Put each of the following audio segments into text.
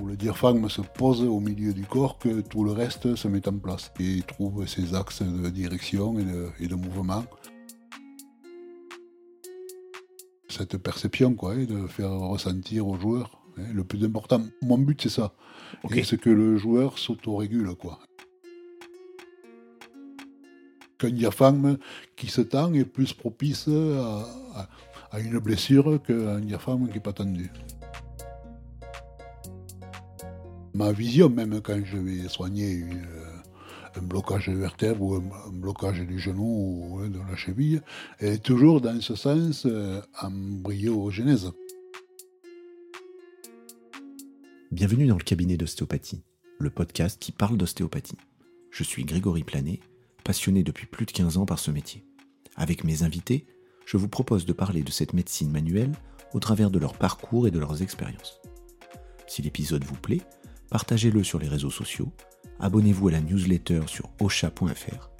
où le diaphragme se pose au milieu du corps que tout le reste se met en place et trouve ses axes de direction et de, mouvement. Cette perception, quoi, hein, de faire ressentir aux joueurs. Hein, le plus important, mon but c'est ça. C'est que le joueur s'autorégule, quoi. Qu'un diaphragme qui se tend est plus propice à, une blessure qu'un diaphragme qui n'est pas tendu ma vision, même quand je vais soigner euh, un blocage de vertèbre ou un, blocage du genou ou de la cheville, est toujours dans ce sens euh, embryogénèse. Bienvenue dans le cabinet d'ostéopathie, le podcast qui parle d'ostéopathie. Je suis Grégory Planet, passionné depuis plus de 15 ans par ce métier. Avec mes invités, je vous propose de parler de cette médecine manuelle au travers de leur parcours et de leurs expériences. Si l'épisode vous plaît, partagez-le sur les réseaux sociaux, abonnez-vous à la newsletter sur osha.fr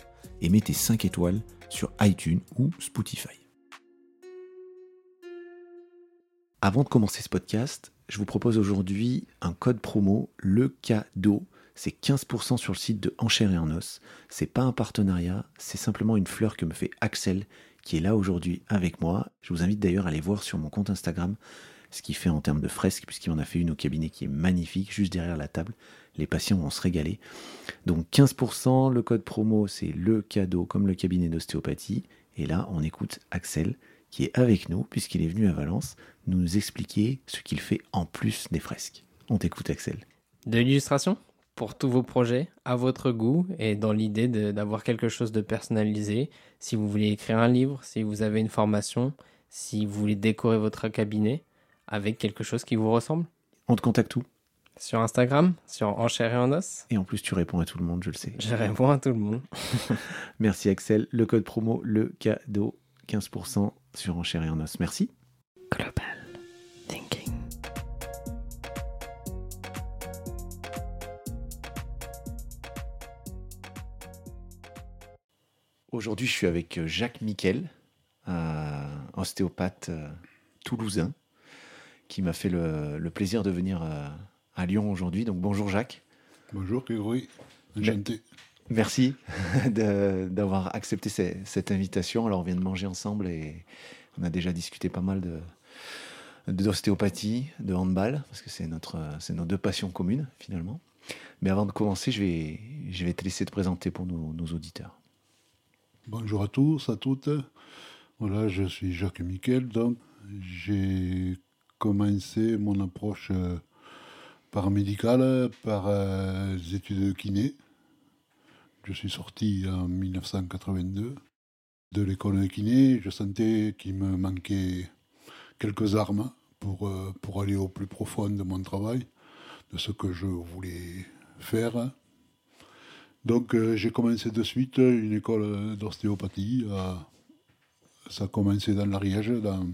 et mettez 5 étoiles sur iTunes ou Spotify. Avant de commencer ce podcast, je vous propose aujourd'hui un code promo, le cadeau. C'est 15% sur le site de Enchères et en os. C'est pas un partenariat, c'est simplement une fleur que me fait Axel qui est là aujourd'hui avec moi. Je vous invite d'ailleurs à aller voir sur mon compte Instagram ce qu'il fait en termes de fresques, puisqu'il en a fait une au cabinet qui est magnifique, juste derrière la table. Les patients vont se régaler. Donc 15%, le code promo, c'est le cadeau comme le cabinet d'ostéopathie. Et là, on écoute Axel, qui est avec nous, puisqu'il est venu à Valence, nous expliquer ce qu'il fait en plus des fresques. On t'écoute, Axel. De l'illustration pour tous vos projets, à votre goût et dans l'idée d'avoir quelque chose de personnalisé. Si vous voulez écrire un livre, si vous avez une formation, si vous voulez décorer votre cabinet, avec quelque chose qui vous ressemble. On te contacte où? Sur Instagram, sur Enchère et en os. Et en plus, tu réponds à tout le monde, je le sais. Je réponds à tout le monde. Merci Axel. Le code promo, le cadeau, 15% sur Enchère et en os. Merci. Global Thinking. Aujourd'hui, je suis avec Jacques Miquel, ostéopathe euh, toulousain qui m'a fait le, plaisir de venir euh, à, Lyon aujourd'hui. Donc bonjour Jacques. Bonjour Grégory, enchanté. Merci d'avoir accepté cette invitation. Alors on vient de manger ensemble et on a déjà discuté pas mal de d'ostéopathie, de handball, parce que c'est notre, c'est nos deux passions communes finalement. Mais avant de commencer, je vais, je vais te laisser te présenter pour nos, nos auditeurs. Bonjour à tous, à toutes. Voilà, je suis Jacques Miquel, donc j'ai commencé mon approche euh, paramédicale par euh, les études de kiné. Je suis sorti en 1982 de l'école de kiné. Je sentais qu'il me manquait quelques armes pour, euh, pour aller au plus profond de mon travail, de ce que je voulais faire. Donc j'ai commencé de suite une école d'ostéopathie. ça a commencé dans l'Ariège, dans,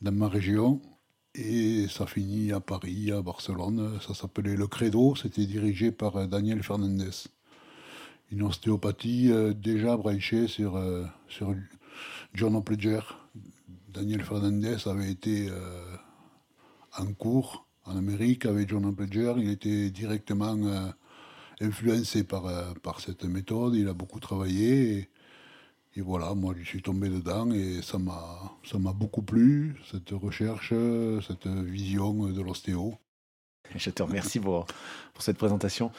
dans ma région. Et ça finit à Paris, à Barcelone. Ça s'appelait Le Credo. C'était dirigé par euh, Daniel Fernandez. Une ostéopathie euh, déjà branchée sur, euh, sur John Pledger. Daniel Fernandez avait été en cours en Amérique avec John Pledger. Il était directement influencé par, par cette méthode. Il a beaucoup travaillé. Voilà, moi je suis tombé dedans et ça m'a, ça m'a beaucoup plu, cette recherche, cette vision de l'ostéo. Je te remercie pour, cette présentation.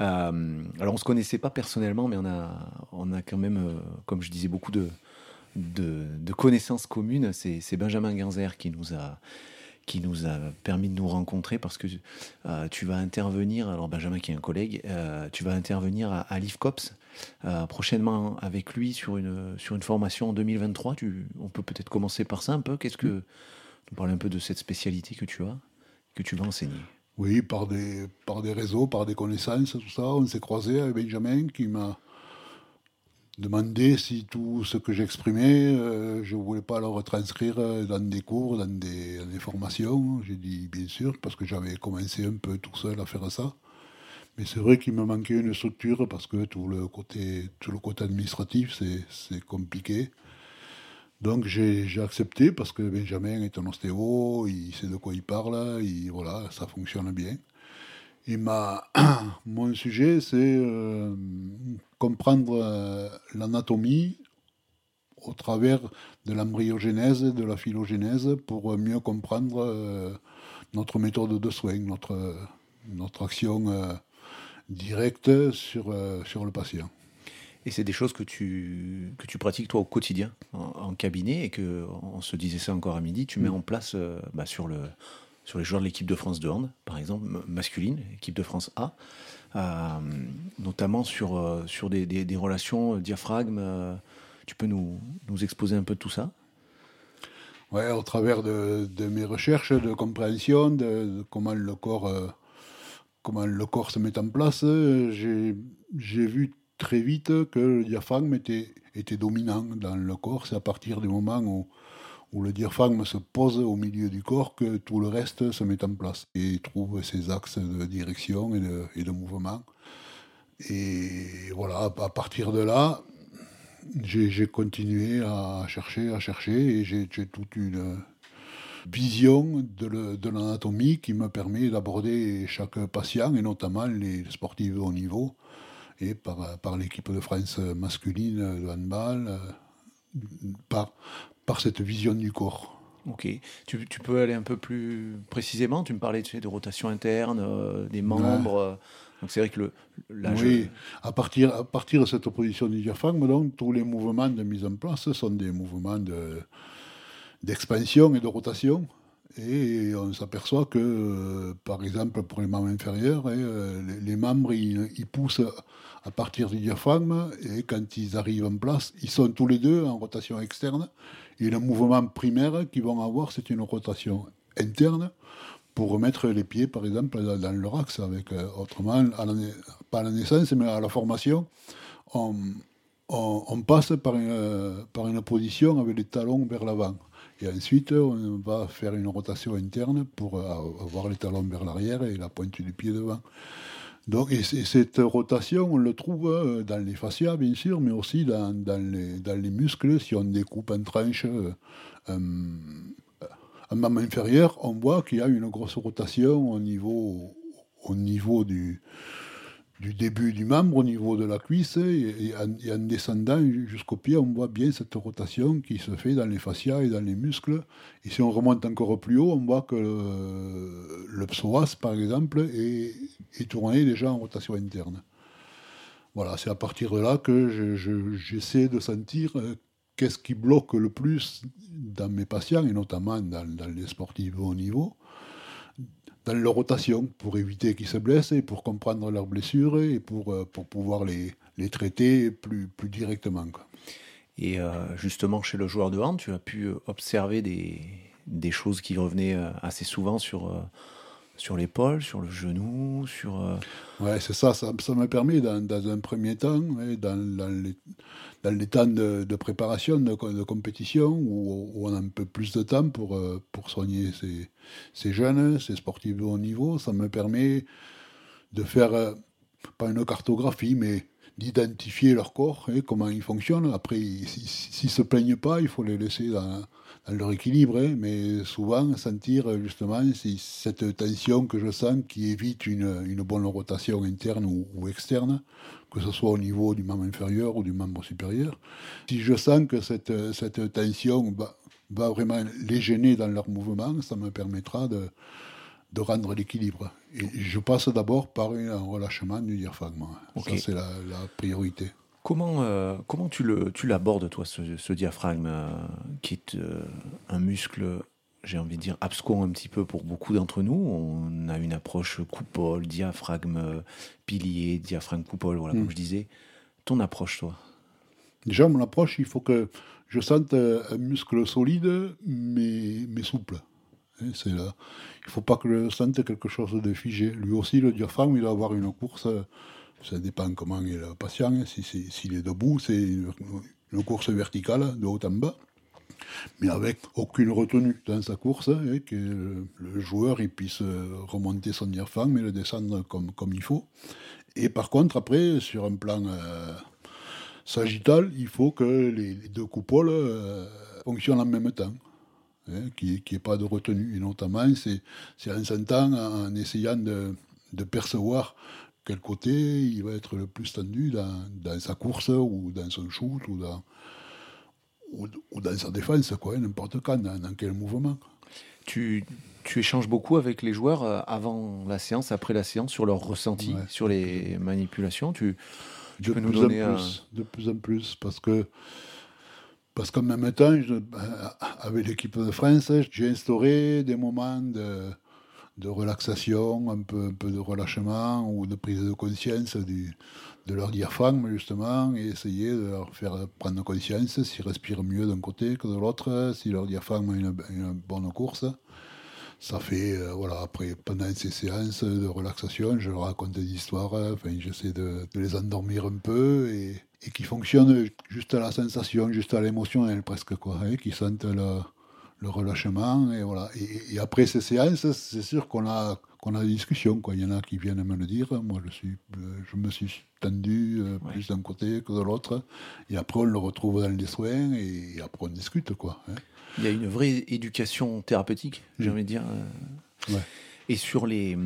Euh, alors on ne se connaissait pas personnellement, mais on a, on a quand même, euh, comme je disais, beaucoup de, de, connaissances communes. C'est, Benjamin Ganzer qui nous a qui nous a permis de nous rencontrer parce que euh, tu vas intervenir, alors Benjamin qui est un collègue, tu vas intervenir à, à euh, prochainement avec lui sur une, sur une formation en 2023. Tu, on peut peut-être commencer par ça un peu. Qu'est-ce que, nous parler un peu de cette spécialité que tu as, que tu vas enseigner? Oui, par des, par des réseaux, par des connaissances, tout ça. On s'est croisé avec Benjamin qui m'a demandé si tout ce que j'exprimais, euh, je ne voulais pas le retranscrire dans des cours, dans des, formations. J'ai dit bien sûr, parce que j'avais commencé un peu tout seul à faire ça. Mais c'est vrai qu'il me manquait une structure parce que tout le côté, tout le côté administratif, c'est compliqué. Donc j'ai accepté parce que Benjamin est un ostéo, il sait de quoi il parle, il, voilà, ça fonctionne bien. Et ma, mon sujet, c'est euh, comprendre euh, l'anatomie au travers de l'embryogénèse, de la phylogénèse, pour mieux comprendre euh, notre méthode de soins, notre, notre action directe sur, sur le patient. Et c'est des choses que tu, que tu pratiques toi au quotidien en, cabinet et que, on se disait ça encore à midi, tu mets mm. en place bah, sur le, sur les joueurs de l'équipe de France de hand, par exemple, masculine, équipe de France A, euh, notamment sur, euh, sur des, des, relations diaphragme. Euh, tu peux nous, nous exposer un peu tout ça? Ouais, au travers de, de, mes recherches de compréhension de, comment le corps comment le corps se met en place, j'ai vu très vite que le diaphragme était, dominant dans le corps. C'est à partir du moment où le diaphragme se pose au milieu du corps que tout le reste se met en place et trouve ses axes de direction et de mouvement. Et voilà, à partir de là, j'ai continué à chercher, à chercher, et j'ai toute une vision de l'anatomie qui me permet d'aborder chaque patient, et notamment les sportifs de haut niveau, et par, par l'équipe de France masculine de handball, par, par cette vision du corps. Ok. Tu, tu, peux aller un peu plus précisément Tu me parlais tu sais, de rotation interne, euh, des membres. Euh, donc c'est vrai que le, Oui, à partir, à partir de cette position du diaphragme, donc, tous les mouvements de mise en place sont des mouvements d'expansion et de rotation. Et on s'aperçoit que, euh, par exemple, pour les membres inférieurs, hein, les, membres, ils, poussent à partir du diaphragme, et quand ils arrivent en place, ils sont tous les deux en rotation externe, et le mouvement primaire qu'ils vont avoir, c'est une rotation interne pour remettre les pieds, par exemple, dans, leur axe. Avec, euh, autrement, pas à la naissance, mais à la formation, on, passe par une, par une position avec les talons vers l'avant. Et ensuite, on va faire une rotation interne pour avoir les talons vers l'arrière et la pointe du pied devant. Donc, et, cette rotation, on le trouve euh, dans les fascias, bien sûr, mais aussi dans, les, dans les, muscles. Si on découpe en tranche euh, un, membre inférieur, on voit qu'il y a une grosse rotation au niveau, au niveau du, du début du membre au niveau de la cuisse et, en, descendant jusqu'au pied, on voit bien cette rotation qui se fait dans les fascias et dans les muscles. Et si on remonte encore plus haut, on voit que le, psoas, par exemple, est, tourné déjà en rotation interne. Voilà, c'est à partir de là que j'essaie de sentir euh, qu'est-ce qui bloque le plus dans mes patients, et notamment dans, dans les sportifs de haut niveau dans leur rotation pour éviter qu'ils se blessent et pour comprendre leurs blessures et pour, euh, pour pouvoir les, les traiter plus, plus directement. Et euh, justement, chez le joueur de hand, tu as pu euh, observer des, des choses qui revenaient assez souvent sur, sur l'épaule, sur le genou, sur... Ouais, c'est ça, ça, ça m'a permis dans, un premier temps, dans, dans, les, temps de, préparation, de, compétition, où, on a un peu plus de temps pour, pour soigner ces, ces jeunes, ces sportifs de haut niveau, ça me permet de faire, euh, pas une cartographie, mais d'identifier leur corps et comment ils fonctionnent. Après, s'ils ne se plaignent pas, il faut les laisser dans, leur équilibre, hein. mais souvent sentir justement cette tension que je sens qui évite une, bonne rotation interne ou, externe, que ce soit au niveau du membre inférieur ou du membre supérieur. Si je sens que cette, cette tension va vraiment les gêner dans leur mouvement, ça me permettra de, de rendre l'équilibre. Et je passe d'abord par un relâchement du diaphragme. Ça, c'est la, priorité. Comment, euh, comment tu, le, tu l'abordes, toi, ce, diaphragme, euh, qui est euh, un muscle, j'ai envie de dire, abscon un petit peu pour beaucoup d'entre nous? On a une approche coupole, diaphragme pilier, diaphragme coupole, voilà, comme hmm. je disais. Ton approche, toi? Déjà, mon approche, il faut que je sente un muscle solide, mais, mais souple. C'est là. Il ne faut pas que je sente quelque chose de figé. Lui aussi, le diaphragme, il va avoir une course, ça dépend comment est le patient. S'il est debout, c'est une, course verticale, de haut en bas, mais avec aucune retenue dans sa course, hein, que le joueur puisse remonter son diaphragme et le descendre comme, il faut. Et par contre, après, sur un plan... Euh, sagittal, il faut que les, deux coupoles euh, fonctionne en même temps. Hein, qu'il n'y ait pas de retenue. Et notamment, c'est en s'entend, en essayant de, de, percevoir quel côté il va être le plus tendu dans, dans sa course ou dans son shoot ou dans, ou, dans sa défense, quoi, n'importe quand, dans, quel mouvement. Tu, tu, échanges beaucoup avec les joueurs euh, avant la séance, après la séance, sur leur ressenti, sur les manipulations. Tu, tu peux nous donner en plus, De plus en plus, parce que parce qu'en même temps, avec l'équipe de France, j'ai instauré des moments de, relaxation, un peu, de relâchement ou de prise de conscience de leur diaphragme, justement, et essayer de leur faire prendre conscience s'ils respirent mieux d'un côté que de l'autre, si leur diaphragme a une, bonne course. Ça fait, euh, voilà, après, pendant ces séances de relaxation, je leur raconte des histoires, enfin, j'essaie de, de, les endormir un peu et, et qui fonctionnent juste à la sensation, juste à l'émotionnel presque, quoi, hein, qui sentent le, le relâchement. Et, voilà. Et, après ces séances, c'est sûr qu'on a, qu'on a des discussions. Quoi. Il y en a qui viennent me le dire. Moi, je, suis, je me suis tendu euh, plus d'un côté que de l'autre. Et après, on le retrouve dans les soins et, après, on discute. Quoi, hein. Il y a une vraie éducation thérapeutique, j'ai envie de dire. Euh. Et sur les,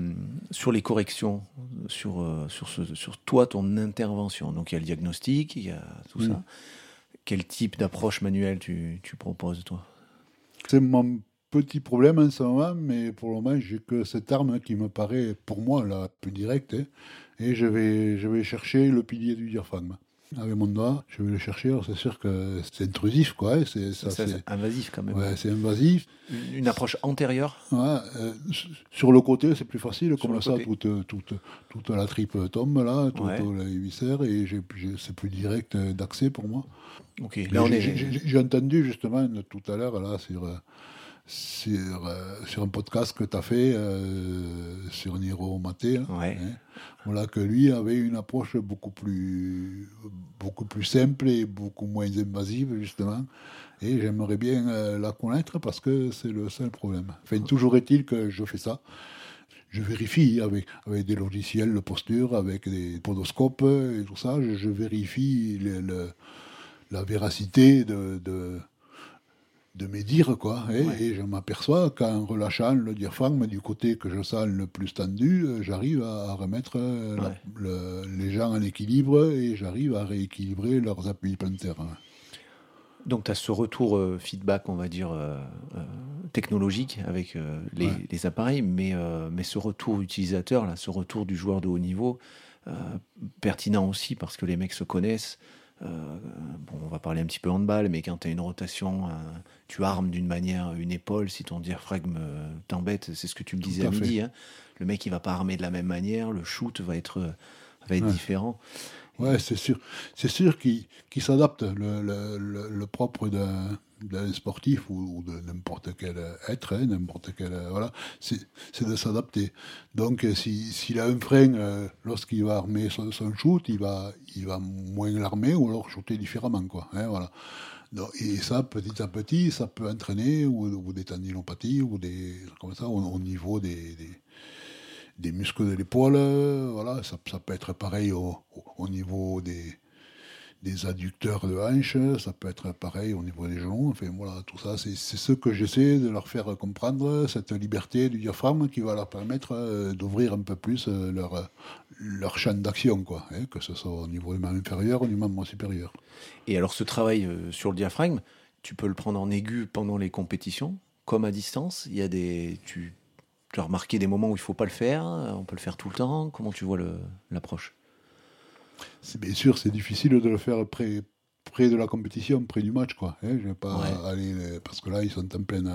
sur les corrections, sur, euh, sur, ce, sur toi, ton intervention, donc il y a le diagnostic, il y a tout ça. Quel type d'approche manuelle tu, tu proposes, toi? C'est mon petit problème en ce moment, mais pour le moment, j'ai que cette arme qui me paraît, pour moi, la plus directe. Hein. et je vais, je vais chercher le pilier du diaphragme. Avec mon doigt, je vais le chercher. C'est sûr que c'est intrusif, quoi. C'est, invasif quand même. Ouais, c'est invasif. Une, approche antérieure ouais, euh, Sur le côté, c'est plus facile. comme ça, toute, toute, toute, la tripe tombe, là, toutes les viscères, et c'est plus direct d'accès pour moi. Ok, là on est... J'ai entendu justement tout à l'heure, là, sur sur, euh, sur un podcast que tu as fait euh, sur Niro Maté. Hein, hein. voilà, que lui avait une approche beaucoup plus, beaucoup plus simple et beaucoup moins invasive, justement. Et j'aimerais bien euh, la connaître parce que c'est le seul problème. Enfin, toujours est-il que je fais ça. Je vérifie avec, avec des logiciels de posture, avec des podoscopes et tout ça. Je, vérifie la véracité de, de de me dire quoi. Et, je m'aperçois qu'en relâchant le diaphragme du côté que je sens le plus tendu, euh, j'arrive à, remettre euh, les gens en équilibre et j'arrive à rééquilibrer leurs appuis plantaires. Donc tu as ce retour euh, feedback, on va dire, technologique avec les, appareils, mais, mais ce retour utilisateur, là, ce retour du joueur de haut niveau, pertinent aussi parce que les mecs se connaissent, bon, on va parler un petit peu handball, mais quand tu as une rotation, euh, tu armes d'une manière une épaule, si ton diaphragme euh, t'embête, c'est ce que tu me disais à, midi. Hein. Le mec, il va pas armer de la même manière, le shoot va être, va être différent. Ouais, c'est sûr. C'est sûr qu'il s'adapte. Le, le, le, propre d'un d'un sportif ou, de n'importe quel être, hein, n'importe quel voilà, c'est de s'adapter. Donc s'il a un frein euh, lorsqu'il va armer son, shoot, il va il va moins l'armer ou alors shooter différemment quoi. Hein, voilà. et ça, petit à petit, ça peut entraîner ou, des tendinopathies ou des comme ça au, niveau des, des, muscles de l'épaule. Voilà, ça, peut être pareil au niveau des des adducteurs de hanches, ça peut être pareil au niveau des genoux. Enfin voilà, tout ça, c'est ce que j'essaie de leur faire comprendre, cette liberté du diaphragme qui va leur permettre euh, d'ouvrir un peu plus euh, leur, leur champ d'action, quoi, hein, que ce soit au niveau du membre inférieur ou du membre supérieur. Et alors ce travail euh, sur le diaphragme, tu peux le prendre en aigu pendant les compétitions, comme à distance? Il y a des, tu, as remarqué des moments où il faut pas le faire, on peut le faire tout le temps? Comment tu vois l'approche? Bien sûr, c'est difficile de le faire près, près de la compétition, près du match, quoi. Hein. je vais pas aller parce que là, ils sont en pleine,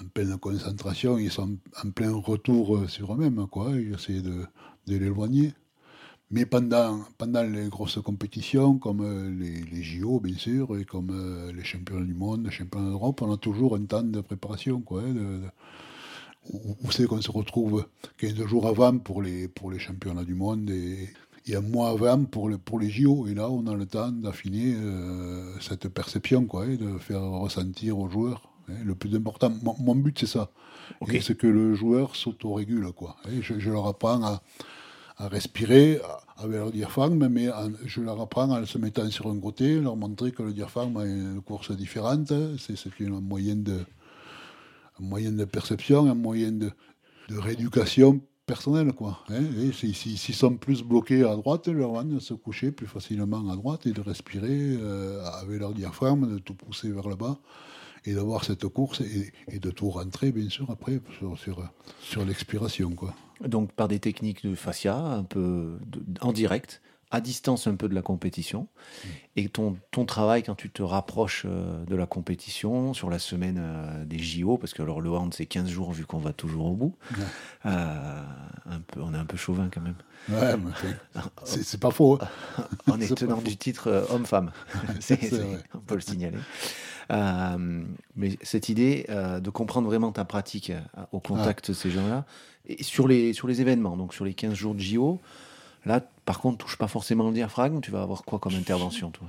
en pleine concentration, ils sont en plein retour euh, sur eux-mêmes, quoi. J'essaie de, de l'éloigner. Mais pendant, pendant les grosses compétitions, comme euh, les, les JO, bien sûr, et comme euh, les championnats du monde, les championnats d'Europe, on a toujours un temps de préparation, quoi. Hein, où, c'est qu'on se retrouve 15 jours avant pour les, pour les championnats du monde et, il y a un mois avant pour, le, pour les JO. Et là, on a le temps d'affiner euh, cette perception, quoi, et de faire ressentir aux joueurs. Hein. le plus important, mon, but, c'est ça. C'est que le joueur s'autorégule, quoi. Et je, leur apprends à, à respirer, avec leur diaphragme, mais je leur apprends en se mettant sur un côté, leur montrer que le diaphragme a une course différente. C'est une moyenne de, moyen de perception, un moyen de, de rééducation personnelle. Quoi, hein. S'ils sont plus bloqués à droite, leur de se coucher plus facilement à droite et de respirer euh, avec leur diaphragme, de tout pousser vers le bas et d'avoir cette course et, de tout rentrer, bien sûr, après sur, sur, sur l'expiration. Donc par des techniques de fascia, un peu en direct, à distance un peu de la compétition. Mm. Et ton, ton travail, quand tu te rapproches euh, de la compétition, sur la semaine euh, des JO, parce que alors le hand c'est 15 jours vu qu'on va toujours au bout, euh, un peu, on est un peu chauvin quand même. Ouais, c'est pas faux. Hein. on est, tenant du titre homme-femme, on peut le signaler. mais cette idée de comprendre vraiment ta pratique au contact de ces gens-là, et sur les, sur les événements, donc sur les 15 jours de JO, Là, par contre, touche pas forcément le diaphragme. Tu vas avoir quoi comme intervention, toi?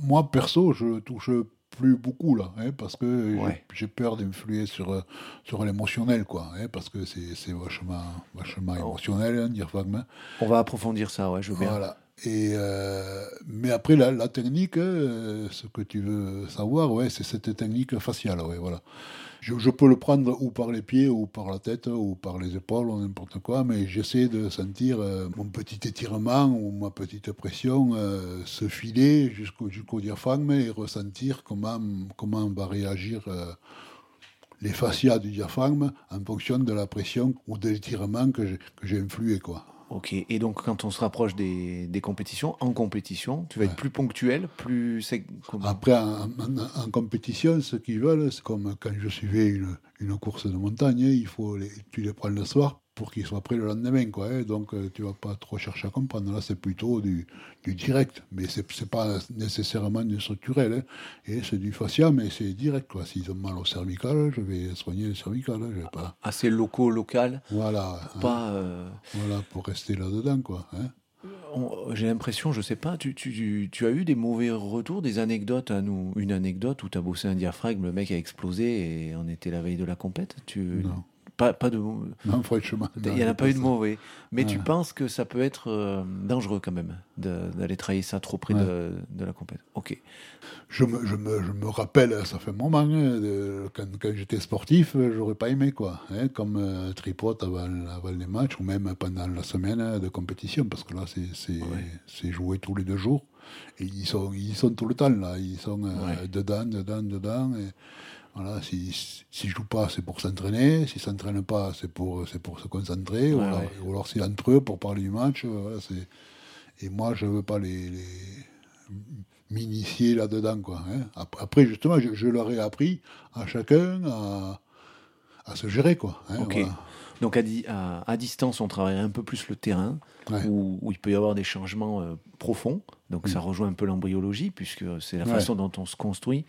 Moi, perso, je touche plus beaucoup là, hein, parce que j'ai peur d'influer sur, sur l'émotionnel, quoi, hein, parce que c'est vachement, vachement oh. émotionnel, un diaphragme. On va approfondir ça, ouais, je veux bien. Voilà. Et euh, mais après, la, technique, euh, ce que tu veux savoir, ouais, c'est cette technique faciale, ouais, voilà. Je, peux le prendre ou par les pieds, ou par la tête, ou par les épaules, ou n'importe quoi, mais j'essaie de sentir euh, mon petit étirement ou ma petite pression euh, se filer jusqu'au diaphragme et ressentir comment, comment va réagir euh, les fascias du diaphragme en fonction de la pression ou de l'étirement que j'ai influé. Ok, et donc quand on se rapproche des, des compétitions, en compétition, tu vas être plus ponctuel, plus... Après, en, compétition, ce qu'ils veulent, c'est comme quand je suivais une, une course de montagne, il faut les, tu les prends le soir pour qu'ils soient prêts le lendemain. Quoi, hein. Donc euh, tu vas pas trop chercher à comprendre. Là, c'est plutôt du, du, direct. Mais c'est n'est pas nécessairement du structurel. Hein. Et c'est du fascia, mais c'est direct. Quoi. S'ils ont mal au cervical, je vais soigner le cervical. Hein. pas... Assez locaux, local. Voilà. Pas, euh, Voilà, pour rester là-dedans. quoi. J'ai l'impression, je sais pas, tu, tu, tu, as eu des mauvais retours, des anecdotes à nous? Une anecdote où tu as bossé un diaphragme, le mec a explosé et on était la veille de la compète tu... Non. Pas, pas de. Non, franchement. Il n'y en a pas eu de mauvais. Mais tu penses que ça peut être euh, dangereux quand même d'aller travailler ça trop près de, de, la compète. Ok. Je me, je, me, je me, rappelle, ça fait un moment, hein, quand, quand j'étais sportif, j'aurais pas aimé quoi. Hein, comme euh, tripote avant, avant, les matchs ou même pendant la semaine de compétition, parce que là, c'est joué tous les deux jours. Et ils sont, ils sont tout le temps là. Ils sont euh, dedans, dedans, dedans. Et, voilà, si, si je joue pas, c'est pour s'entraîner. Si s'entraîne pas, c'est pour, pour se concentrer. ou, alors, c'est entre eux pour parler du match. Voilà, et moi, je veux pas les, m'initier là-dedans. Quoi, hein. Après, justement, je, leur ai appris à chacun à, à se gérer. Quoi, hein, Donc à, à, distance, on travaille un peu plus le terrain, où, où, il peut y avoir des changements euh, profonds. Donc ça mm. rejoint un peu l'embryologie, puisque c'est la façon dont on se construit.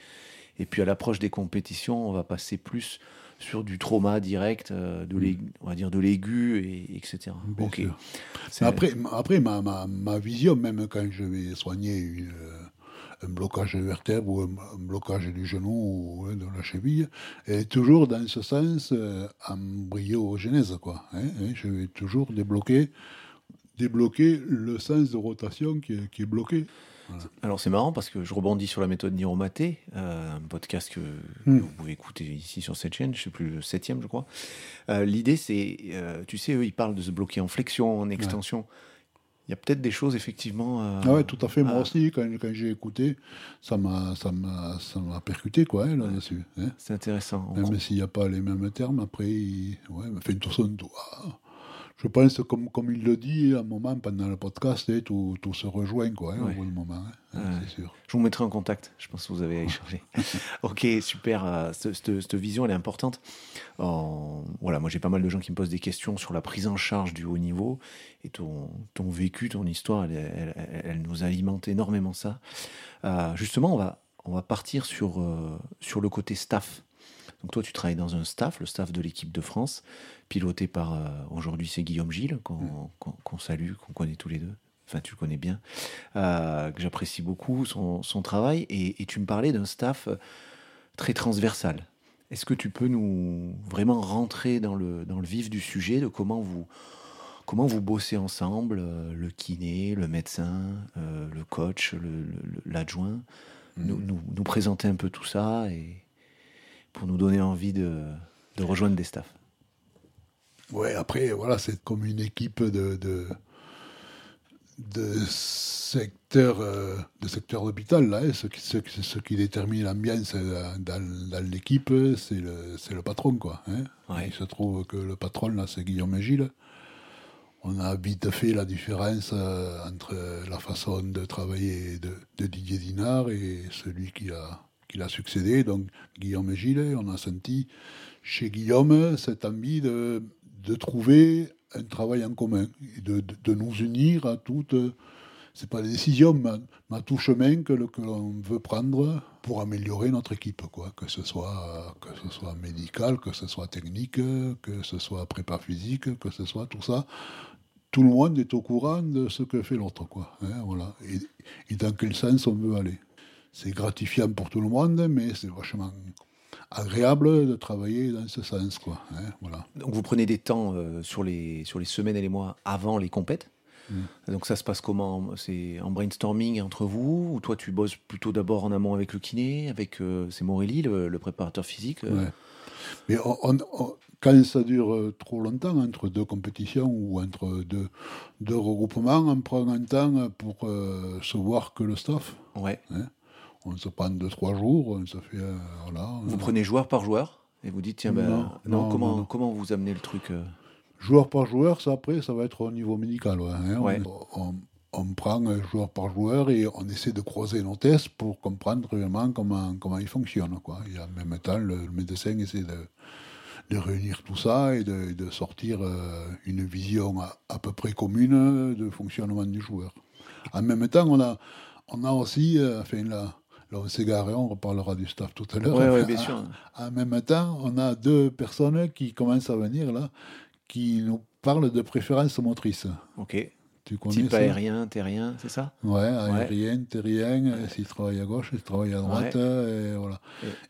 Et puis à l'approche des compétitions, on va passer plus sur du trauma direct, euh, de mm. on va dire de l'aigu, et, etc. Après, après ma, ma, ma, vision, même quand je vais soigner euh, un blocage de vertèbre ou un, blocage du genou ou de la cheville, est toujours dans ce sens euh, embryogenèse. Quoi, hein, hein, je vais toujours débloquer, débloquer le sens de rotation qui est, qui est bloqué. Alors c'est marrant parce que je rebondis sur la méthode Niromaté, euh, un podcast que, hmm. vous pouvez écouter ici sur cette chaîne, je sais plus le septième je crois. Euh, l'idée c'est, euh, tu sais, eux ils parlent de se bloquer en flexion, en extension. Il y a peut-être des choses effectivement. ah ouais, tout à fait. Moi aussi, quand, quand j'ai écouté, ça m'a, ça m'a, ça m'a percuté quoi hein, là-dessus. Hein. C'est intéressant. Même s'il n'y a pas les mêmes termes, après, ouais, fait une façon de je pense, comme, comme il le dit à un moment pendant le podcast, eh, tout, tout, se rejoint quoi, hein, au bout du moment. Hein, c'est sûr. Je vous mettrai en contact, je pense que vous avez à échanger. ok, super. Euh, cette, vision, elle est importante. voilà, moi j'ai pas mal de gens qui me posent des questions sur la prise en charge du haut niveau. Et ton, ton vécu, ton histoire, elle, elle, nous alimente énormément ça. Euh, justement, on va, on va partir sur, euh, sur le côté staff. Donc toi, tu travailles dans un staff, le staff de l'équipe de France, piloté par, euh, aujourd'hui, c'est Guillaume Gilles, qu'on mm. salue, qu'on connaît tous les deux. Enfin, tu le connais bien, euh, que j'apprécie beaucoup son, travail. Et, tu me parlais d'un staff euh, très transversal. Est-ce que tu peux nous vraiment rentrer dans le, dans le vif du sujet de comment vous, Comment vous bossez ensemble, euh, le kiné, le médecin, euh, le coach, l'adjoint? Nous, nous, nous, présenter un peu tout ça et pour nous donner envie de, de rejoindre des staffs. Ouais, après, voilà, c'est comme une équipe de, de, de secteur, euh, de secteur d'hôpital. Là, hein. ce, qui, ce, ce, qui détermine l'ambiance dans, dans l'équipe, c'est le, le patron. Quoi, hein. Il se trouve que le patron, là, c'est Guillaume Gilles on a vite fait la différence euh, entre la façon de travailler de, Didier Dinard et celui qui a, qui l'a succédé, donc Guillaume Gilles. On a senti chez Guillaume cette envie de, de trouver un travail en commun, de, de, nous unir à toutes. C'est pas des décisions, mais, à tout chemin que, que l'on veut prendre pour améliorer notre équipe, quoi. Que ce soit que ce soit médical, que ce soit technique, que ce soit prépa physique, que ce soit tout ça tout le monde est au courant de ce que fait l'autre, quoi. Hein, voilà. Et, dans quel sens on veut aller. C'est gratifiant pour tout le monde, mais c'est vachement agréable de travailler dans ce sens, quoi. Hein, voilà. Donc vous prenez des temps euh, sur, les, sur les semaines et les mois avant les compètes mm. donc ça se passe comment? C'est en brainstorming entre vous Ou toi tu bosses plutôt d'abord en amont avec le kiné, avec euh, c'est Morelli, le, préparateur physique euh? Mais on, quand ça dure euh, trop longtemps, entre deux compétitions ou entre deux, deux regroupements, on prend un temps pour se voir que le staff. Ouais. Hein? On se prend deux, trois jours, on se fait. Euh, voilà, vous prenez joueur par joueur et vous dites, tiens, ben, non, comment, comment vous amenez le truc Joueur par joueur, ça après, ça va être au niveau médical. Hein. On, on, prend joueur par joueur et on essaie de croiser nos tests pour comprendre vraiment comment, comment ils fonctionnent. Quoi. Et en même temps, le médecin essaie de de réunir tout ça et de, de sortir euh, une vision à, peu près commune de fonctionnement du joueur. En même temps, on a, on a aussi, euh, enfin là, là on s'est garé, on reparlera du staff tout à l'heure. Oui, bien sûr. En même temps, on a deux personnes qui commencent à venir là, qui nous parlent de préférence motrice. Ok. Tu connais Type aérien, terrien, c'est ça? Ouais, aérien, terrien, s'il travaille à gauche, s'il travaille à droite, et voilà.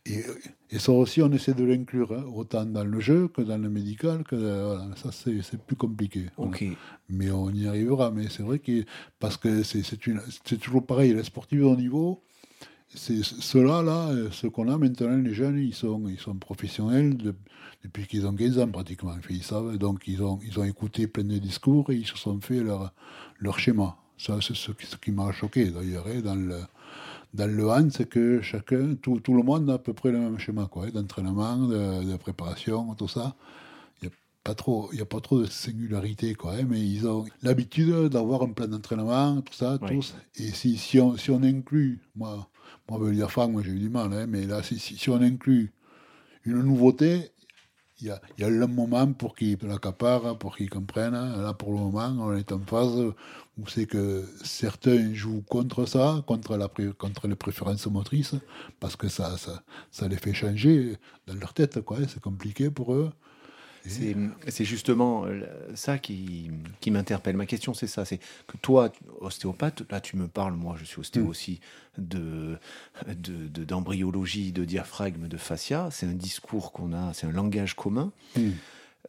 Et, et, ça aussi, on essaie de l'inclure, hein, autant dans le jeu que dans le médical, que voilà, ça c'est plus compliqué. Ok. Mais on y arrivera, mais c'est vrai que, parce que c'est toujours pareil, les sportifs de haut niveau, c'est ceux-là, là, euh, ce qu'on a maintenant, les jeunes, ils sont, ils sont professionnels depuis qu'ils ont 15 ans pratiquement. Ils savent, donc ils ont, ils ont écouté plein de discours et ils se sont fait leur, leur schéma. Ça, c'est ce, qui m'a choqué d'ailleurs hein, dans le, dans le Han, c'est que chacun, tout, tout, le monde a à peu près le même schéma, quoi, hein, d'entraînement, de, préparation, tout ça. Il n'y a pas trop, il a pas trop de singularité, quoi, hein, mais ils ont l'habitude d'avoir un plan d'entraînement, tout ça, tous. Et si, si, on, si on inclut, moi, moi, veut dire moi j'ai eu du mal, hein, mais là, si, si, on inclut une nouveauté, il y a, y a, le moment pour qu'ils l'accaparent, pour qu'ils comprennent. Là, pour le moment, on est en phase où c'est que certains jouent contre ça, contre, la, contre les préférences motrices, parce que ça, ça, ça les fait changer dans leur tête. quoi. Hein. C'est compliqué pour eux. C'est justement euh, ça qui, qui m'interpelle. Ma question, c'est ça. C'est que toi, ostéopathe, là, tu me parles, moi, je suis ostéo mm. aussi, de d'embryologie, de, de, diaphragme, de fascia. C'est un discours qu'on a, c'est un langage commun. Mm.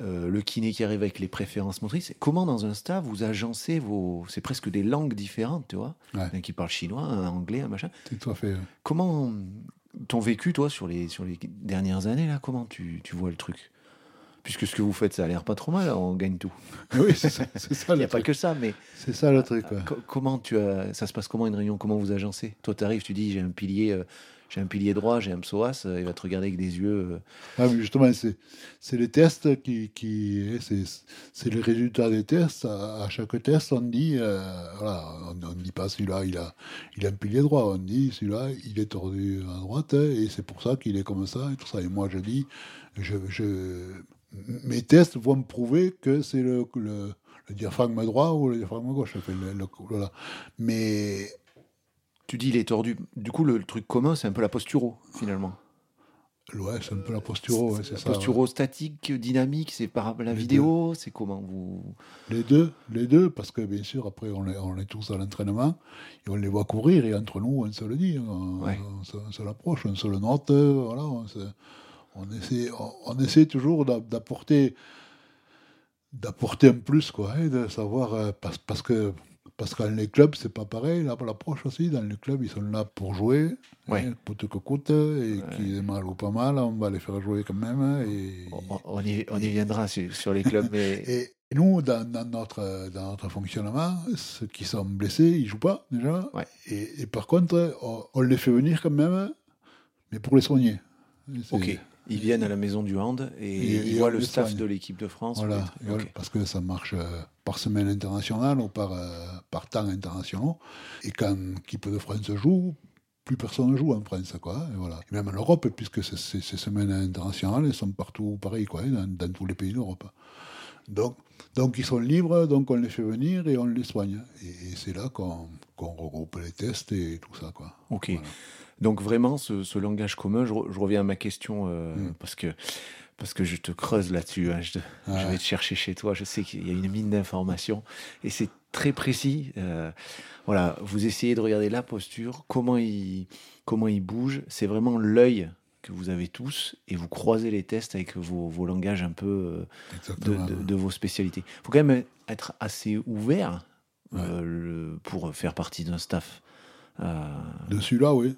Euh, le kiné qui arrive avec les préférences motrices. Comment dans un staff vous agencez vos... C'est presque des langues différentes, tu vois. Un qui parle chinois, un anglais, un machin. Tout à fait. Comment ton vécu, toi, sur les, sur les dernières années, là, comment tu, tu vois le truc? Puisque ce que vous faites, ça a l'air pas trop mal, on gagne tout. Oui, c'est ça. Il n'y a pas que ça, mais. C'est ça le truc. Comment tu as, ça se passe comment une réunion? Comment vous agencez? Toi, tu arrives, tu dis j'ai un pilier, euh, j'ai un pilier droit, j'ai un psoas, euh, il va te regarder avec des yeux. Euh. Ah, justement, c'est les tests qui, qui c'est les résultats des tests. À, chaque test, on dit, voilà, on ne dit pas celui-là, il a, il a un pilier droit. On dit celui-là, il est tordu à droite et c'est pour ça qu'il est comme ça et tout ça. Et moi, je dis, je, je mes tests vont me prouver que c'est le, le, diaphragme droit ou le diaphragme gauche. Mais. Tu dis il est tordu. Du coup, le, truc commun, c'est un peu la posturo, finalement. Ouais, c'est un peu la posturo, c'est ça. Posturo statique, dynamique, c'est par la vidéo, c'est comment vous Les deux, les deux, parce que bien sûr, après, on est, on est tous à l'entraînement, et on les voit courir, et entre nous, on se le dit, on, on se, l'approche, on se le note, voilà, on essaie, on, essaie toujours d'apporter d'apporter un plus, quoi, hein, de savoir, euh, parce, parce que parce que dans les clubs, c'est pas pareil. L'approche aussi, dans les clubs, ils sont là pour jouer, Ouais. hein, coûte que coûte, et qu'ils aient mal ou pas mal, on va les faire jouer quand même. hein, Et, On, on y, on y viendra sur, sur les clubs, mais et nous, dans, dans notre, dans notre fonctionnement, ceux qui sont blessés, ils jouent pas déjà. Ouais. Et, et par contre, on, on les fait venir quand même, mais pour les soigner. Ok. Ils viennent à la maison du hand et, Et- ils voient le staff de l'équipe de France. Voilà, parce que ça marche euh, par semaine internationale ou par, euh, par temps international. Et quand l'équipe de France joue, plus personne ne joue en France. Quoi, et voilà. Et même en Europe, puisque ces, semaines internationales, elles sont partout pareil, quoi, hein, dans, dans tous les pays d'Europe. Donc, donc ils sont libres, donc on les fait venir et on les soigne. Et, et c'est là qu'on qu'on regroupe les tests et tout ça. Quoi. Ok. Voilà. Donc vraiment, ce, ce langage commun, je, re- je reviens à ma question euh, Mm. parce que parce que je te creuse là-dessus. hein, je, vais te chercher chez toi. Je sais qu'il y a une mine d'informations et c'est très précis. Euh, voilà, vous essayez de regarder la posture, comment il comment il bouge. C'est vraiment l'œil que vous avez tous et vous croisez les tests avec vos, vos langages un peu euh, de, Exactement. de- de vos spécialités. Il faut quand même être assez ouvert euh, le- pour faire partie d'un staff. Euh, De celui-là, oui.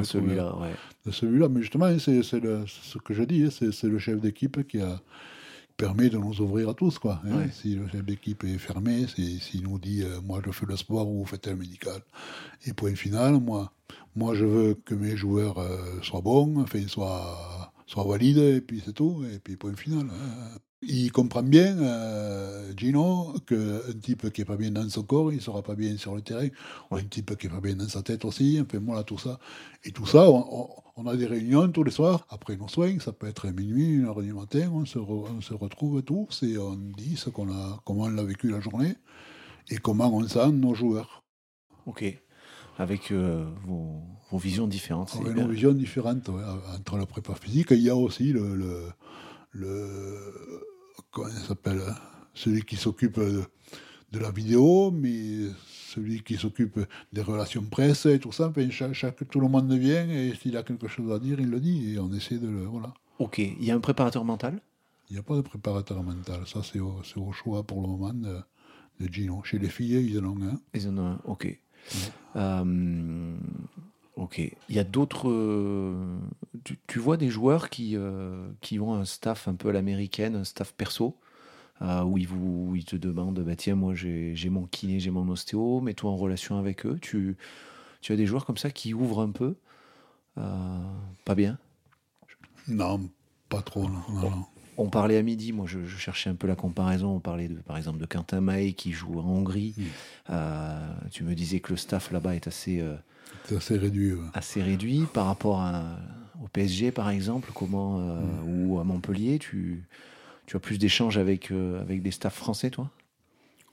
ouvert. celui-là, ouais. de celui-là. Mais justement, c'est c'est ce que je dis, hein, c'est le chef d'équipe qui a permis de nous ouvrir à tous. Quoi, hein. Si le chef d'équipe est fermé, s'il nous dit euh, moi je fais le sport ou vous faites le médical. Et point final, moi, moi je veux que mes joueurs euh, soient bons, enfin soient, soient valides, et puis c'est tout. Et puis point final. hein. Il comprend bien, euh, Gino, qu'un type qui n'est pas bien dans son corps, il ne sera pas bien sur le terrain. Ou un type qui n'est pas bien dans sa tête aussi. Enfin, voilà, tout ça. Et tout ça, on, on- on a des réunions tous les soirs, après nos soins, ça peut être minuit, une heure du matin, on se, re- on se retrouve tous et on dit ce qu'on a, comment on l'a vécu la journée et comment on sent nos joueurs. Ok. Avec euh, vos, vos visions différentes. c'est On a bien. une vision différente ouais, entre la prépa physique il y a aussi le, le, le- comment il s'appelle, celui qui s'occupe de, de la vidéo, mais celui qui s'occupe des relations presse et tout ça. Enfin, chaque, chaque- tout le monde vient et s'il a quelque chose à dire, il le dit et on essaie de le. Voilà. Ok. Il y a un préparateur mental? Il n'y a pas de préparateur mental. Ça, c'est au, c'est au choix pour le moment de, de Gino. Chez les filles, ils en ont un. Ils en ont un. Ok. Euh, ok. Il y a d'autres. euh, tu, tu vois des joueurs qui, euh, qui ont un staff un peu à l'américaine, un staff perso, euh, où, ils vous, où ils te demandent bah, tiens, moi j'ai j'ai mon kiné, j'ai mon ostéo, mets-toi en relation avec eux. Tu, tu as des joueurs comme ça qui ouvrent un peu Euh, Pas bien? Non, pas trop. Non, non, non. On parlait à midi, moi je, je cherchais un peu la comparaison. On parlait de, par exemple de Quentin Maé qui joue en Hongrie. Mm. Euh, tu me disais que le staff là-bas est assez, euh, C'est assez réduit. ouais. assez réduit par rapport à- au PSG par exemple, comment, euh, Mm. ou à Montpellier. Tu, tu as plus d'échanges avec, euh, avec des staffs français, toi?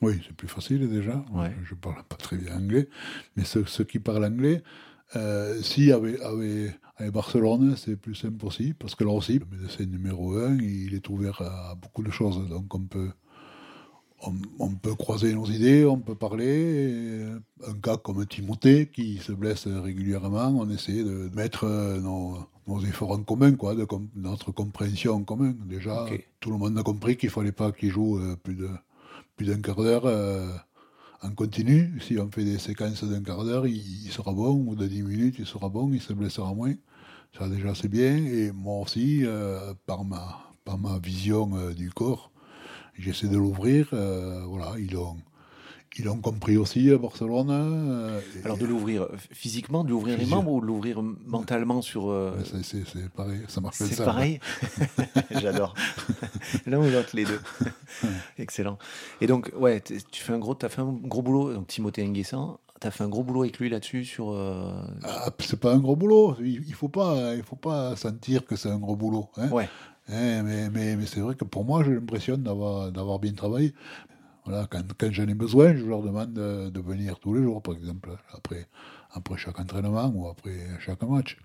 Oui, c'est plus facile déjà. Ouais. Je parle pas très bien anglais, mais ceux, ceux qui parlent anglais, euh, si avec, avec, avec Barcelone, c'est plus simple aussi, parce que là aussi, le médecin numéro un, il est ouvert à beaucoup de choses, donc on peut, on, on peut croiser nos idées, on peut parler. un cas comme Timothée, qui se blesse régulièrement, on essaie de mettre euh, nos, nos efforts en commun, quoi, de com- notre compréhension en commun. Déjà, tout le monde a compris qu'il fallait pas qu'il joue euh, plus d'un quart d'heure euh, en continu. Si on fait des séquences d'un quart d'heure, il, il sera bon, ou de 10 minutes, il sera bon, il se blessera moins. Ça déjà c'est bien. Et moi aussi, euh, par, ma, par ma vision euh, du corps, j'essaie de l'ouvrir. euh, voilà, ils l'ont ils l'ont compris aussi à Barcelone. euh, Alors de l'ouvrir euh, physiquement, de l'ouvrir les membres ou de l'ouvrir mentalement sur... euh, c'est- pareil, ça marche C'est ça. pareil. J'adore. L'un ou l'autre, les deux. Excellent. Et donc, ouais, tu fais un gros, as fait un gros boulot. Donc Timothée Nguessan, tu as fait un gros boulot avec lui là-dessus sur. euh, Ah, c'est pas un gros boulot. Il, il faut pas, il faut pas sentir que c'est un gros boulot. hein. Ouais. Hein, mais mais, mais c'est vrai que pour moi, j'ai l'impression d'avoir bien travaillé. Voilà, quand, quand j'en ai besoin, je leur demande de, de venir tous les jours, par exemple, après, après chaque entraînement ou après chaque match.